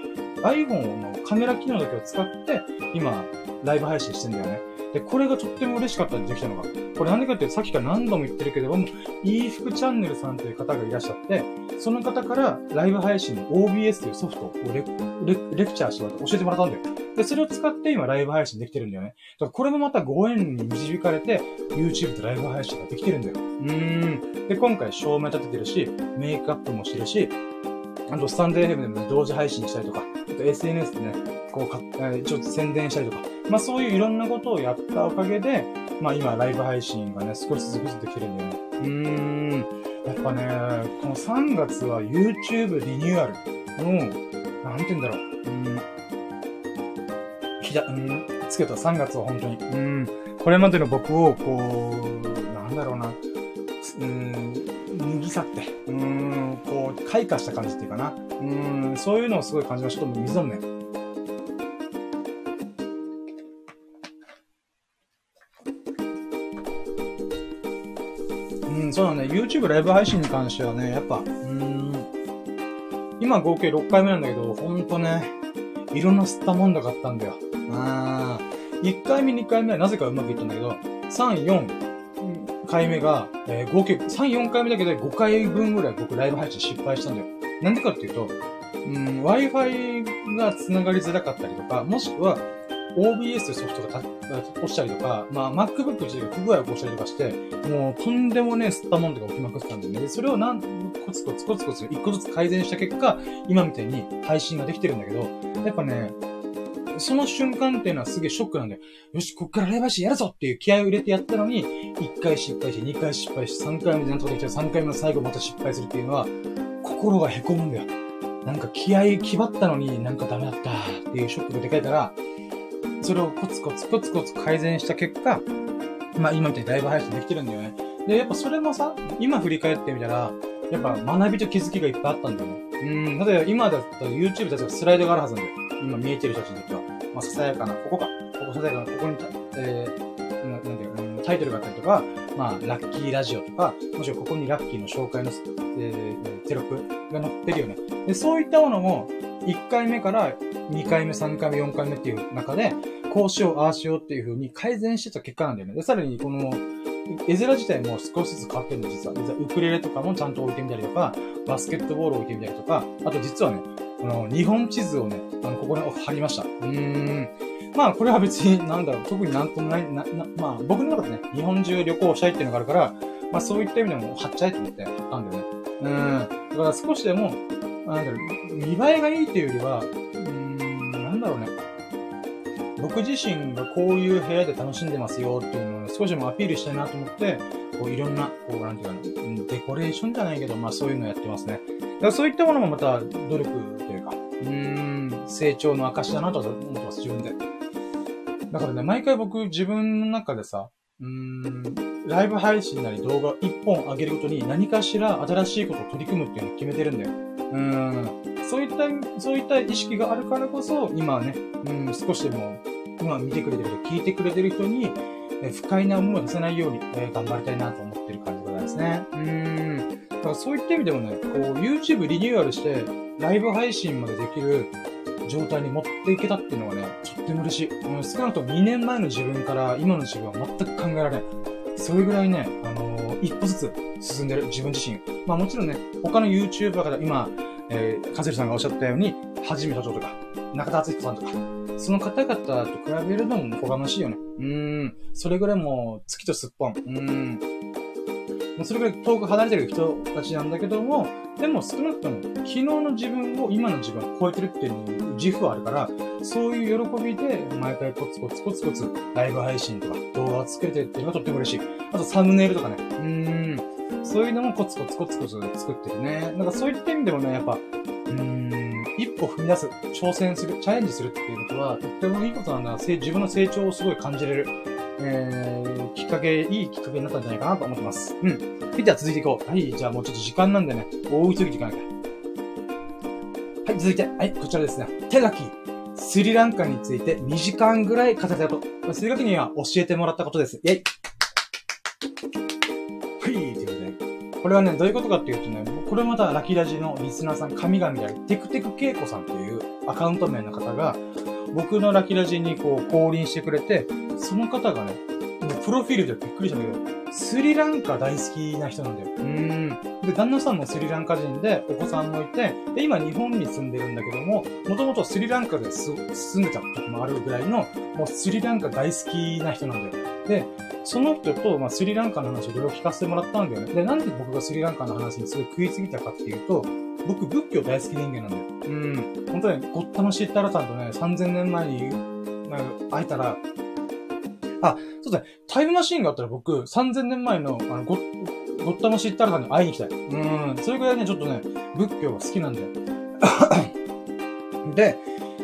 iPhone のカメラ機能だけを使って、今、ライブ配信してんだよね。で、これがとっても嬉しかったんでできたのが。これなんでかっていうと、さっきから何度も言ってるけども、いい服チャンネルさんという方がいらっしゃって、その方からライブ配信の OBS というソフトをレクチャーしてもらって教えてもらったんだよ。で、それを使って今ライブ配信できてるんだよね。だからこれもまたご縁に導かれて、YouTube でライブ配信ができてるんだよ。うーん。で、今回照明立ててるし、メイクアップもしてるし、あと、スタンド FM でもね、同時配信したりとか、あと SNS でね、こうか、えーちょっと宣伝したりとか、まあそういういろんなことをやったおかげで、まあ今ライブ配信がね、少しずつできてるんだよね。うーん。やっぱね、この3月は YouTube リニューアルの、なんて言うんだろう。うん。ひだ、うん、つけた3月は本当に。うん。これまでの僕を、こう、なんだろうな。うん、脱ぎ去って、うん、こう、開花した感じっていうかな。うん、そういうのをすごい感じました。ちょっと水飲むね。うん、そうだね。YouTube ライブ配信に関してはね、やっぱ、うん、今合計6回目なんだけど、ほんとね、いろんな吸ったもんだがあったんだよ。あー1回目、2回目はなぜかうまくいったんだけど、3、4回目が、えー合計、3、4回目だけで5回分ぐらい僕ライブ配信失敗したんだよ。なんでかっていうと、うん、Wi-Fi が繋がりづらかったりとか、もしくは OBS ソフトがた落ちたりとか、まあ MacBook 自体が不具合を起こしたりとかして、もうとんでもね、吸ったもんとか起きまくってたんだよね。それをなん、コツコツコツコツ一個ずつ改善した結果、今みたいに配信ができてるんだけど、やっぱね、その瞬間っていうのはすげえショックなんだよ。よし、こっからライブ配信やるぞっていう気合を入れてやったのに、1回失敗して、2回失敗して、3回目でなんとかできたら3回目の最後また失敗するっていうのは、心が凹むんだよ。なんか気合気張ったのになんかダメだったっていうショックがでかいから、それをコツコツコツコツ改善した結果、まあ今みたいにライブ配信できてるんだよね。で、やっぱそれもさ、今振り返ってみたら、やっぱ学びと気づきがいっぱいあったんだよね。うん、例えば今だったら YouTube たちがスライドがあるはずなんだよ。今見えてる人たちにとっては。まあ、ささやかな、ここか。ここささやかな、ここに、えー、ななんていうか、うんタイトルがあったりとか、まあ、ラッキーラジオとか、もしくはここにラッキーの紹介の、えー、テロップが載ってるよね。で、そういったものも、1回目から2回目、3回目、4回目っていう中で、こうしよう、ああしようっていう風に改善してた結果なんだよね。で、さらにこの、絵面自体も少しずつ変わってるの、実は。実はウクレレとかもちゃんと置いてみたりとか、バスケットボール置いてみたりとか、あと実はね、この日本地図をね、あの、ここに貼りました。うーん。まあ、これは別に、なんだろう、特になんともない、な、な、まあ、僕の中でね、日本中旅行したいっていうのがあるから、まあ、そういった意味でも貼っちゃえと思って貼ったんだよね。うん。だから少しでも、なんだろう、見栄えがいいっていうよりは、うーん、なんだろうね。僕自身がこういう部屋で楽しんでますよっていうのを少しでもアピールしたいなと思って、こういろんな、こうなんていうかな、うんデコレーションじゃないけど、まあそういうのやってますね。だからそういったものもまた努力う、ーん、成長の証だなと思ってます、自分で。だからね、毎回僕自分の中でさ、うーん、ライブ配信なり動画一本上げることに何かしら新しいことを取り組むっていうのを決めてるんだよ。うん、そういった、そういった意識があるからこそ、今はね、うん、少しでも、今見てくれてる人、聞いてくれてる人に、え不快な思いをさせないように、え頑張りたいなと思ってる感じでございますね。うん。だからそういった意味でもね、こう、YouTube リニューアルして、ライブ配信までできる、状態に持っていけたっていうのはね、とっても嬉しい。うん、少なくとも2年前の自分から今の自分は全く考えられない。それぐらいね、あのー、一歩ずつ進んでる自分自身。まあもちろんね、他の YouTuber から今、えー、カゼルさんがおっしゃったように、はじめ社長とか、中田敦彦さんとか、その方々と比べるのもおこがましいよね。うーん。それぐらいもう、月とすっぽん。うーん。それぐらい遠く離れてる人たちなんだけども、でも少なくとも、昨日の自分を今の自分を超えてるっていう自負はあるから、そういう喜びで、毎回コツコツコツコツ、ライブ配信とか動画を作れてるっていうのがとっても嬉しい。あとサムネイルとかね。うーん。そういうのもコツコツコツコツ作ってるね。なんかそういった意味でもね、やっぱ、うーん、一歩踏み出す、挑戦する、チャレンジするっていうことは、とってもいいことなんだ。自分の成長をすごい感じれる。えー、きっかけ、いいきっかけになったんじゃないかなと思ってます。うん。はいでは続いていこう。はい、じゃあもうちょっと時間なんでね、大急ぎ時間なきゃ。はい、続いて、はい、こちらですね。手書き。スリランカについて2時間ぐらい語ったこと。スリランカには教えてもらったことです。イェイはい、ということで。これはね、どういうことかっていうとね、これまたラキラジのリスナーさん、神々である、テクテクケイコさんというアカウント名の方が、僕のラキラジにこう、降臨してくれて、その方がね、もうプロフィールでびっくりしたんだけど、スリランカ大好きな人なんだよ。うん。で、旦那さんもスリランカ人で、お子さんもいて、で、今日本に住んでるんだけども、もともとスリランカで住んでた時もあるぐらいの、もうスリランカ大好きな人なんだよ。で、その人と、まあ、スリランカの話をいろいろ聞かせてもらったんだよね。で、なんで僕がスリランカの話にすごい食いついたかっていうと、僕仏教大好き人間なんだよ。うん。本当に、ごったの知ったらさんとね、3000年前に、まあ、会えたら、あ、そうだね。タイムマシーンがあったら僕、3000年前の、あの、ご、ごったましったらさんに会いに行きたい。うん。それぐらいね、ちょっとね、仏教が好きなんだよ。で、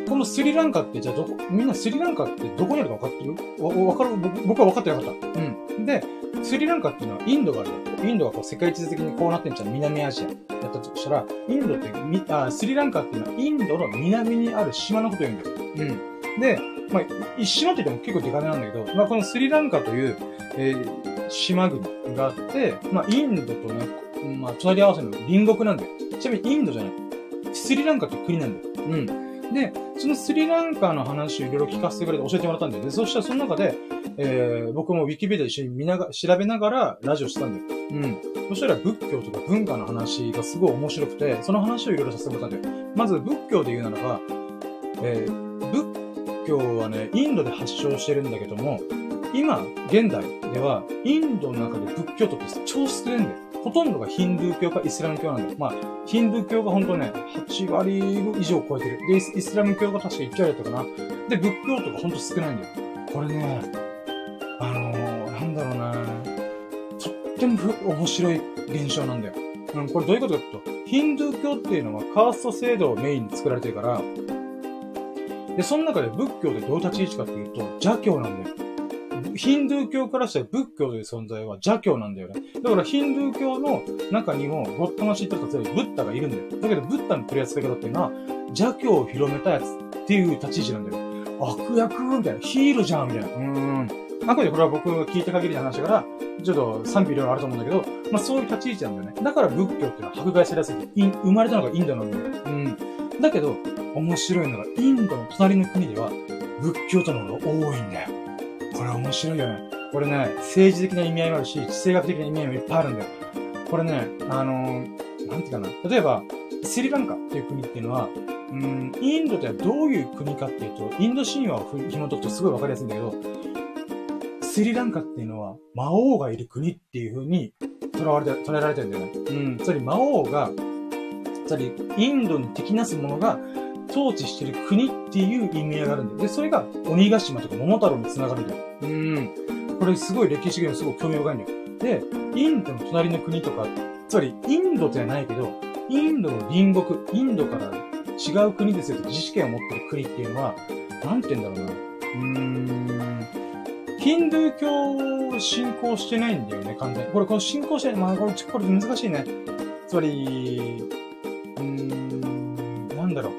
このスリランカって、じゃあどこ、みんなスリランカってどこにあるか分かってる？わ、わかる？僕は分かってなかった。うん。で、スリランカっていうのはインドがあるインドがこう世界地図的にこうなってんじゃん。南アジアやったとしたら、インドってみあ、スリランカっていうのはインドの南にある島のこと言うんだよ。うん。で、まあ、一島って言っても結構デカめなんだけど、まあ、このスリランカという、えー、島国があって、まあ、インドとね、まあ、隣り合わせの隣国なんだよ。ちなみにインドじゃない。スリランカって国なんだよ。うん。で、そのスリランカの話をいろいろ聞かせてくれて教えてもらったんだよね。そしたらその中で、えー、僕もウィキペディア一緒に見なが、調べながらラジオしたんだよ。うん。そしたら仏教とか文化の話がすごい面白くて、その話をいろいろさせてもらったんだよ。まず仏教で言うならば、えー、仏教はね、インドで発祥してるんだけども、今、現代では、インドの中で仏教徒って超少ないんだよ。ほとんどがヒンドゥー教かイスラム教なんだよ。まあ、ヒンドゥー教がほんとね、8割以上超えてる。で、イスラム教が確か1割だったかな。で、仏教徒がほんと少ないんだよ。これね、あのー、なんだろうなとっても面白い現象なんだよ。うん、これどういうことかと、ヒンドゥー教っていうのはカースト制度をメインに作られてるから、で、その中で仏教でどう立ち位置かっていうと、邪教なんだよ。ヒンドゥー教からしたら仏教という存在は邪教なんだよね。だからヒンドゥー教の中にも、ごったましって言ったらブッダがいるんだよ。だけどブッダの取り扱い方っていうのは、邪教を広めたやつっていう立ち位置なんだよ。悪役みたいな。ヒールじゃんみたいな。うーん。あくまでこれは僕が聞いた限りの話だから、ちょっと賛否いろいろあると思うんだけど、まあそういう立ち位置なんだよね。だから仏教っていうのは迫害されやすい。生まれたのがインドなんだよ。うん。だけど、面白いのが、インドの隣の国では、仏教徒の方が多いんだよ。これ面白いよね。これね、政治的な意味合いもあるし、地政学的な意味合いもいっぱいあるんだよ。これね、あのー、なんていうかな。例えば、スリランカっていう国っていうのは、うん、インドってどういう国かっていうと、インド神話を紐解くとすごいわかりやすいんだけど、スリランカっていうのは魔王がいる国っていう風に捉われて、捉えられてるんだよね。うん。つまり魔王が、つまりインドに敵なすものが統治してる国っていう意味合いがあるんだよ。で、それが鬼ヶ島とか桃太郎に繋がるんだよ。うん。これすごい歴史的にすごい興味深いんだよ。で、インドの隣の国とか、つまりインドじゃないけど、インドの隣国、インドから違う国ですよって自主権を持ってる国っていうのは、なんて言うんだろうな。うーん。ヒンドゥー教を信仰してないんだよね、完全に。これ、この信仰してない。まあ、これ、これ難しいね。つまり、うーん、なんだろう。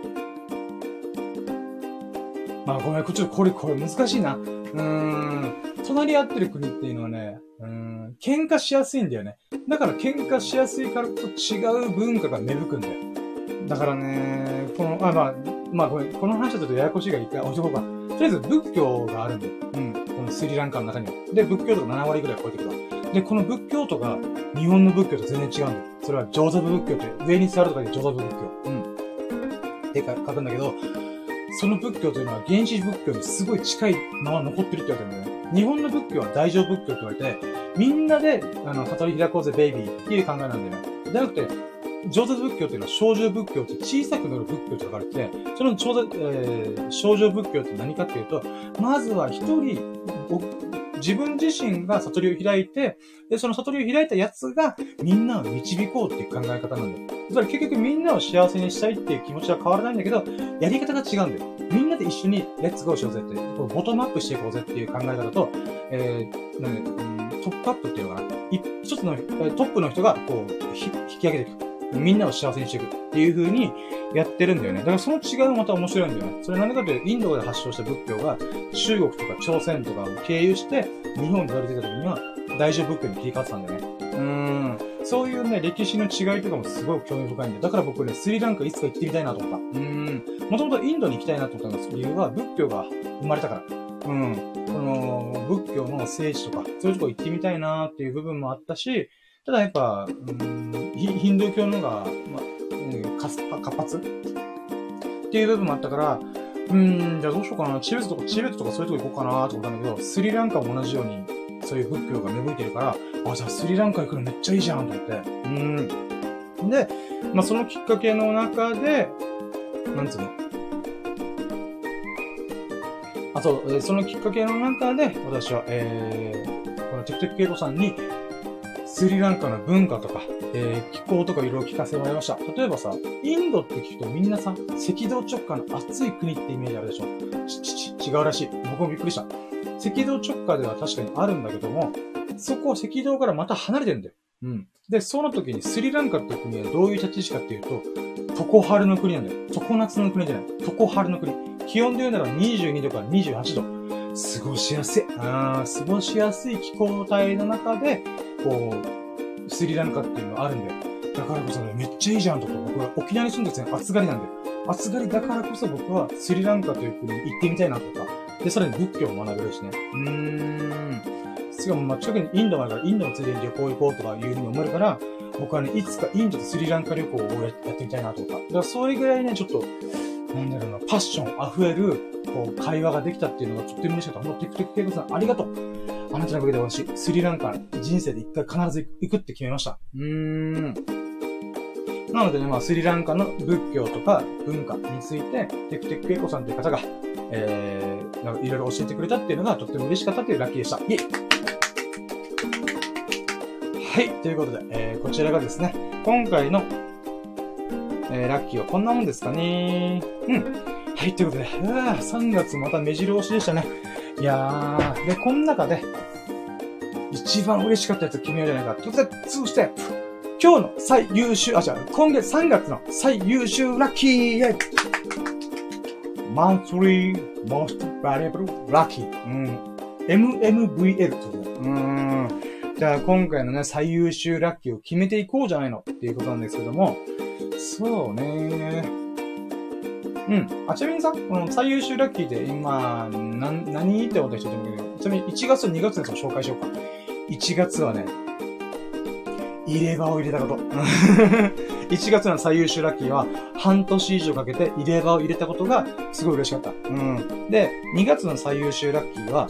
まあごめん、ちょっとこれ、これ難しいな。うーん。隣り合ってる国っていうのはね、うん、喧嘩しやすいんだよね。だから喧嘩しやすいからと違う文化が芽吹くんだよ。だからね、この、あ、まあ、まあこれ、この話はちょっとややこしいから一回置いとこうか。とりあえず仏教があるんだよ。うん。このスリランカの中には。で、仏教とか7割ぐらい超えてくるわ。で、この仏教とか、日本の仏教と全然違うんだよ。それは上座部仏教って、上に座るとかで上座部仏教。うん。って書くんだけど、その仏教というのは原始仏教にすごい近いまま残ってるって言われてるんだよね。日本の仏教は大乗仏教って言われて、みんなで、あの、悟り開こうぜ、ベイビーっていう考えなんだよね。じゃなくて、上座仏教っていうのは小乗仏教って小さくなる仏教と書かれて、その上座、えー、小乗仏教って何かっていうと、まずは一人、自分自身が悟りを開いて、で、その悟りを開いたやつがみんなを導こうっていう考え方なんだよ。それ結局みんなを幸せにしたいっていう気持ちは変わらないんだけど、やり方が違うんだよ。みんなで一緒にレッツゴーしようぜって、こボトムアップしていこうぜっていう考え方と、えー、なんで、トップアップっていうのかな。一つの、トップの人がこう、引き上げていく。みんなを幸せにしていくっていう風にやってるんだよね。だからその違いもまた面白いんだよね。それ何でかというと、インドで発祥した仏教が中国とか朝鮮とかを経由して日本にたどり着いた時には大乗仏教に切り替わってたんだよね。うーん。そういうね、歴史の違いとかもすごい興味深いんだよ。だから僕ね、スリランカいつか行ってみたいなと思った。うーん。もともとインドに行きたいなと思ったんです理由は仏教が生まれたから。うん。この仏教の聖地とか、そういうとこ行ってみたいなっていう部分もあったし、ただやっぱ、うん、ヒンドゥー教のが、ま活発っていう部分もあったから、うん、じゃあどうしようかな。チベットとか、チベットとかそういうとこ行こうかなと思ったんだけど、スリランカも同じように、そういう仏教が芽吹いてるから、あ、じゃあスリランカ行くのめっちゃいいじゃんと思って。うん。で、まあそのきっかけの中で、なんつうの？あと、そのきっかけの中で、私は、えー、このテクテクケイコさんに、スリランカの文化とか、えー、気候とかいろいろ聞かせてもらいました。例えばさ、インドって聞くとみんなさ、赤道直下の暑い国ってイメージあるでしょ？ち、ち、ち、違うらしい。僕もびっくりした。赤道直下では確かにあるんだけども、そこ赤道からまた離れてるんだよ。うん。で、その時にスリランカって国はどういう立ち位置かっていうと、常春の国なんだよ。常夏の国じゃない。常春の国。気温で言うなら22度から28度。過ごしやすい。あー過ごしやすい気候帯の中で、こう、スリランカっていうのがあるんだよ。だからこそね、めっちゃいいじゃんと。僕は沖縄に住んでるんですね、暑がりなんだよ。暑がりだからこそ僕はスリランカという国に行ってみたいなとか。で、さらに仏教を学べるしね。うーん。しかも、ま、近くにインドがあるから、インドのついでに旅行行こうとかいうふうに思えるから、僕はね、いつかインドとスリランカ旅行をやってみたいなとか。だから、それぐらいね、ちょっと、なんだろうな、パッション溢れる、こう、会話ができたっていうのがとっても嬉しかった。もう、テクテクケイコさん、ありがとう。あなたのおかげで私、スリランカ、人生で一回必ず行くって決めました。うーん。なのでね、まあ、スリランカの仏教とか文化について、テクテクケイコさんという方が、えー、いろいろ教えてくれたっていうのがとっても嬉しかったっていうラッキーでした。イはい、ということで、えー、こちらがですね、今回の、えー、ラッキーはこんなもんですかね。うん。はい、ということで、うわ3月また目白押しでしたね。いやー、で、この中で、一番嬉しかったやつ決めようじゃないか。ということで、2ステップ。今日の最優秀、あ、じゃあ、今月3月の最優秀ラッキーイェイ !monthly most valuable lucky. うん。MMVL という。うん。じゃあ、今回のね、最優秀ラッキーを決めていこうじゃないのっていうことなんですけども、そうねーうん。あ、ちなみにさ、この最優秀ラッキーで今、な、何ってこと人でもいいけど、ちなみに1月と2月のやつを紹介しようか。1月はね、入れ歯を入れたこと。1月の最優秀ラッキーは、半年以上かけて入れ歯を入れたことが、すごい嬉しかった。うん。で、2月の最優秀ラッキーは、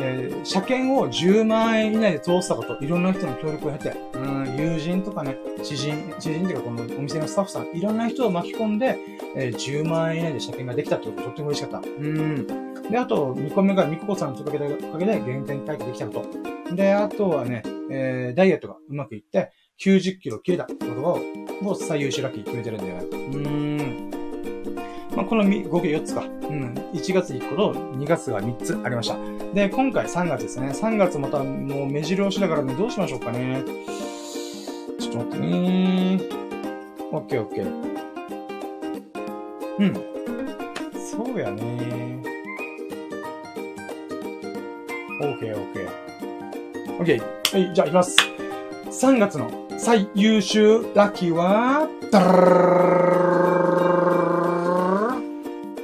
えー、車検を10万円以内で通したこと、いろんな人の協力を経て、うん、友人とかね、知人、知人っていうかこのお店のスタッフさん、いろんな人を巻き込んで、えー、10万円以内で車検ができたってこととっても嬉しかった。うん。で、あと、2個目がみここさんのおかげで、おかげで原点回帰できたこと。で、あとはね、えー、ダイエットがうまくいって、90キロ切れたことを、もう最優秀ラッキー決めてるんだよね。うん。まあ、この合計4つか。うん。1月1個と2月が3つありました。で、今回3月ですね。3月またもう目白押しだからね、どうしましょうかね。ちょっと待ってね。オッケーオッケー。うん。そうやね。オッケーオッケー。オッケー。はい、じゃあ行きます。3月の最優秀ラッキーは、ダ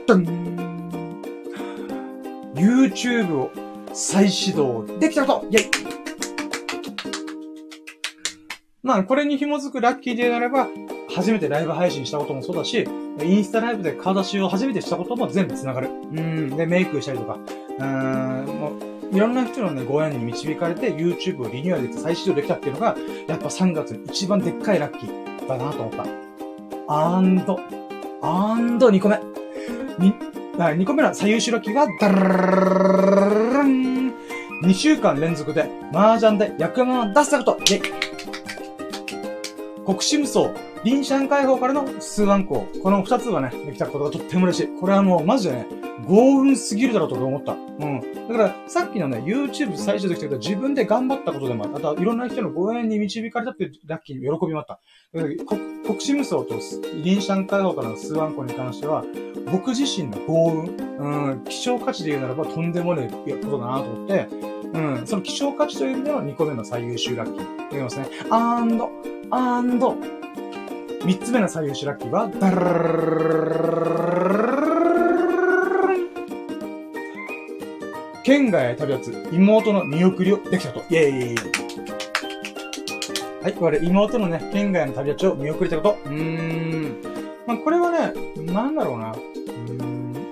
ダン !YouTube を再始動できたことイェイまあ、これに紐づくラッキーでなれば、初めてライブ配信したこともそうだし、インスタライブで顔出しを初めてしたことも全部繋がる。うん。で、メイクしたりとか、うん、もう、いろんな人のね、ご縁に導かれて YouTube をリニューアルできて再始動できたっていうのが、やっぱ3月一番でっかいラッキーだなと思った。アンド、アンド2個目。に、2個目の最優秀ラッキーが、ダラン2週間連続で麻雀で役満を出したことイェイ国士無双、臨シャン解放からの数万校。この二つがね、できたことがとっても嬉しい。これはもうマジでね、幸運すぎるだろうと思った。うん。だから、さっきのね、YouTube 最初できたけど、自分で頑張ったことでもある。あとは、いろんな人のご縁に導かれたっていうラッキーに喜びもあった。国士無双と臨シャン解放からの数万校に関しては、僕自身の幸運、うん、希少価値で言うならばとんでもないことだなと思って、うん、その希少価値という意味での2個目の最優秀ラッキー。言いますね。アンド、アンド、3つ目の最優秀ラッキーは、ダ県外へ旅立つ妹の見送りをできたと。イェーイはい、これ妹のね、県外の旅立ちを見送りたこと。うーん。まあ、これはね、なんだろうな。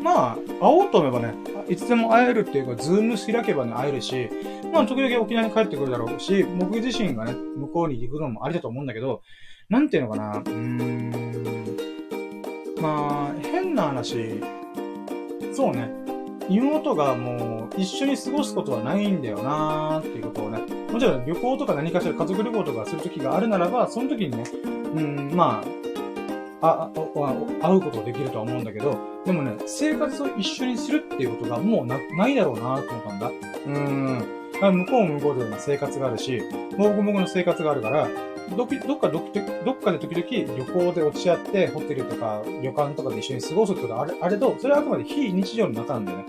まあ、会おうと思えばね、いつでも会えるっていうか、ズーム開けばね、会えるし、まあ、時々沖縄に帰ってくるだろうし、僕自身がね、向こうに行くのもありだと思うんだけど、なんていうのかな、うーん。まあ、変な話、そうね。妹がもう一緒に過ごすことはないんだよなーっていうことをね。もちろん旅行とか何かしら家族旅行とかするときがあるならば、その時にね、うん、まあ、あ、あ、会うことができるとは思うんだけど、でもね、生活を一緒にするっていうことがもうな、ないだろうなと思ったんだ。うん。向こうも向こうでの生活があるし、僕も僕の生活があるから、どっかどっどっかで時々旅行で落ち合って、ホテルとか旅館とかで一緒に過ごすってことはあれ、あれと、それはあくまで非日常の中なんだよね。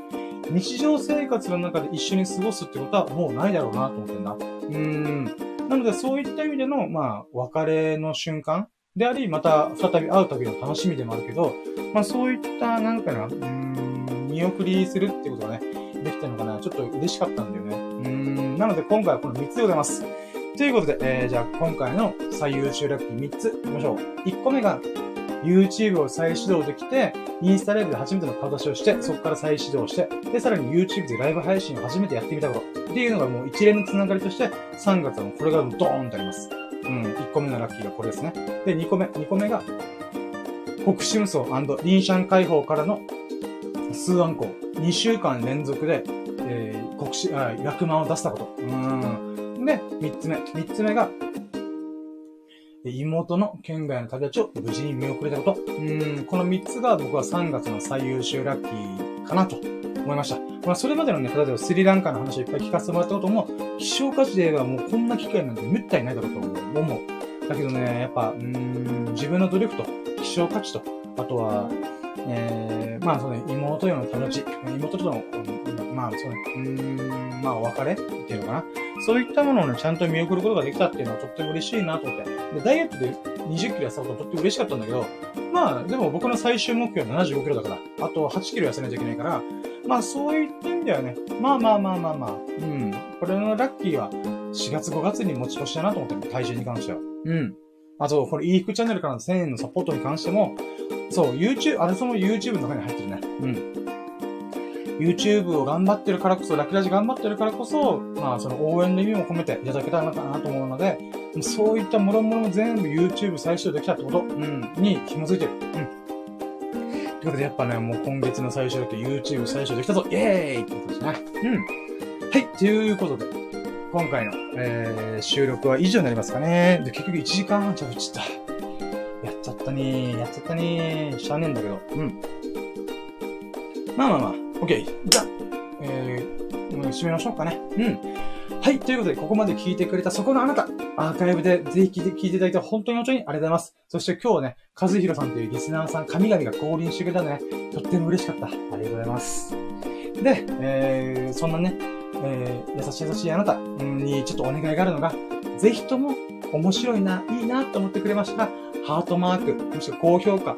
日常生活の中で一緒に過ごすってことはもうないだろうなと思ってんだ。うーん。なのでそういった意味での、まあ、別れの瞬間であり、また再び会う時の楽しみでもあるけど、まあそういった、なんかな、うん、見送りするってことがね、できたのかな、ちょっと嬉しかったんだよね。うん、なので今回はこの3つでございます。ということで、えー、じゃあ今回の最優秀ラッキー3ついきましょう。1個目が、YouTube を再始動できて、インスタライブで初めての顔出しをして、そこから再始動して、で、さらに YouTube でライブ配信を初めてやってみたことっていうのがもう一連のつながりとして、3月はもうこれがドーンとあります。うん、1個目のラッキーがこれですね。で、2個目、2個目が、国士無双リンシャン解放からの数案校。2週間連続で、えー、国士、あ、役満を出したこと。うん。で、三つ目。三つ目が、妹の県外の旅立ちを無事に見送れたこと。うん、この三つが僕は3月の最優秀ラッキーかなと思いました。まあ、それまでのね、例えばスリランカの話をいっぱい聞かせてもらったことも、希少価値で言えばもうこんな機会なんてめったにないだろうと思う。だけどね、やっぱ、うん、自分の努力と、希少価値と、あとは、えー、まあそうね、妹よの友達、妹との、まあそうね、うん、まあお別れっていうのかな。そういったものをね、ちゃんと見送ることができたっていうのはとっても嬉しいなと思って。で、ダイエットで20キロ痩せたことはとっても嬉しかったんだけど、まあ、でも僕の最終目標は75キロだから、あと8キロ痩せないといけないから、まあそういった意味ではね、まあまあまあまあまあ、うん。これのラッキーは4月5月に持ち越しだなと思って体重に関しては。うん。あと、これ、いい服チャンネルからの1000円のサポートに関しても、そう、YouTube、あれその YouTube の中に入ってるね。うん。YouTube を頑張ってるからこそ、ラクラジ頑張ってるからこそ、まあその応援の意味も込めていただけたのかなと思うので、そういったもろもろも全部 YouTube 最初できたってこと、うん、に紐づいてる。うん。ということでやっぱね、もう今月の最初だけ YouTube 最初できたぞイェーイってことですね。うん。はい、ということで、今回の、えー、収録は以上になりますかね。で、結局1時間半ちゃうちった。やっちゃったねー。やっちゃったねー。しゃあねえんだけど。うん。まあまあまあ。OK。じゃあ、えー、締めましょうかね。うん。はい。ということで、ここまで聞いてくれたそこのあなた、アーカイブでぜひ聞いて聞いただいて本当に本当にありがとうございます。そして今日ね、和弘さんというリスナーさん、神々が降臨してくれたのでね、とっても嬉しかった。ありがとうございます。で、えー、そんなね、えー、優しい優しいあなたにちょっとお願いがあるのが、ぜひとも面白いな、いいなと思ってくれましたら、ハートマーク、もしくは高評価、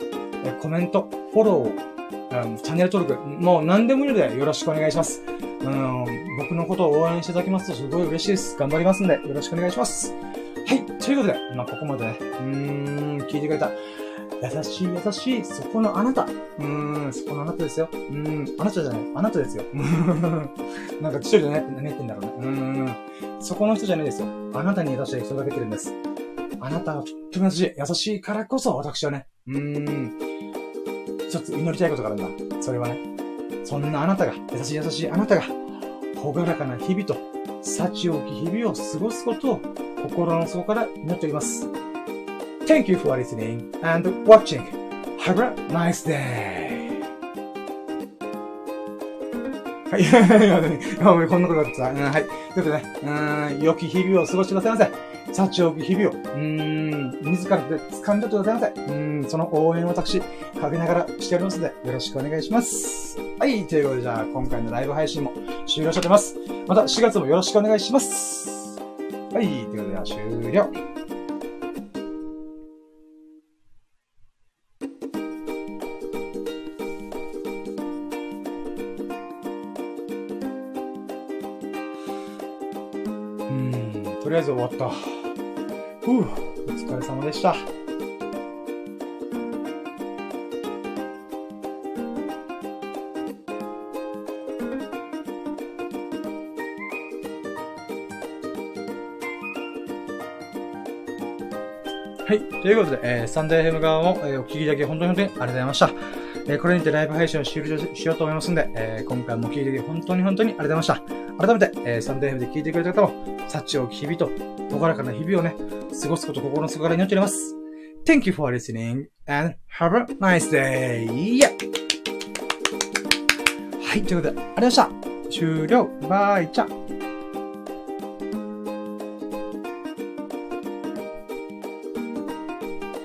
コメント、フォロー、チャンネル登録、もう何でもいいのでよろしくお願いします。うん、僕のことを応援していただきますとすごい嬉しいです。頑張りますんで、よろしくお願いします。はい、ということで、まあ、ここまでね、うーん、聞いてくれた。優しい優しい、そこのあなた。うーん、そこのあなたですよ。うーん、あなたじゃない、あなたですよ。なんか一人でね、何言ってんだろうね。うーん、そこの人じゃないですよ。あなたに優しい人がけてるんです。あなたはとっても優しい、優しいからこそ私はね、うーん、ちょっと祈りたいことがあるんだ。それはね、そんなあなたが、優しい優しいあなたが、ほがらかな日々と、幸多き日々を過ごすことを心の底から祈っております。Thank you for listening and watching. Have a nice day. はい。こんなことだった。うん、はい。ということね、うん、良き日々を過ごしてくださいませ。幸多き日々を、うーん、自らで掴んでってくださいませ。うん、その応援を私、かけながらしておりますので、よろしくお願いします。はい、ということで、じゃあ、今回のライブ配信も終了しちゃってます。また4月もよろしくお願いします。はい、ということで、は終了。あえず終わった。ふう、お疲れ様でした。はい。ということで、えー、スタンド FM 側も、えー、お聞きいただき本当に本当にありがとうございました。えー、これにてライブ配信を終了しようと思いますんで、えー、今回もお聞きいただき本当に本当にありがとうございました。改めて、えー、サンデー FM で聞いてくれた方も、幸を日々と、朗らかな日々をね、過ごすこと心の底から祈っております。Thank you for listening and have a nice day! はい、ということで、ありがとうございました。終了バイチャ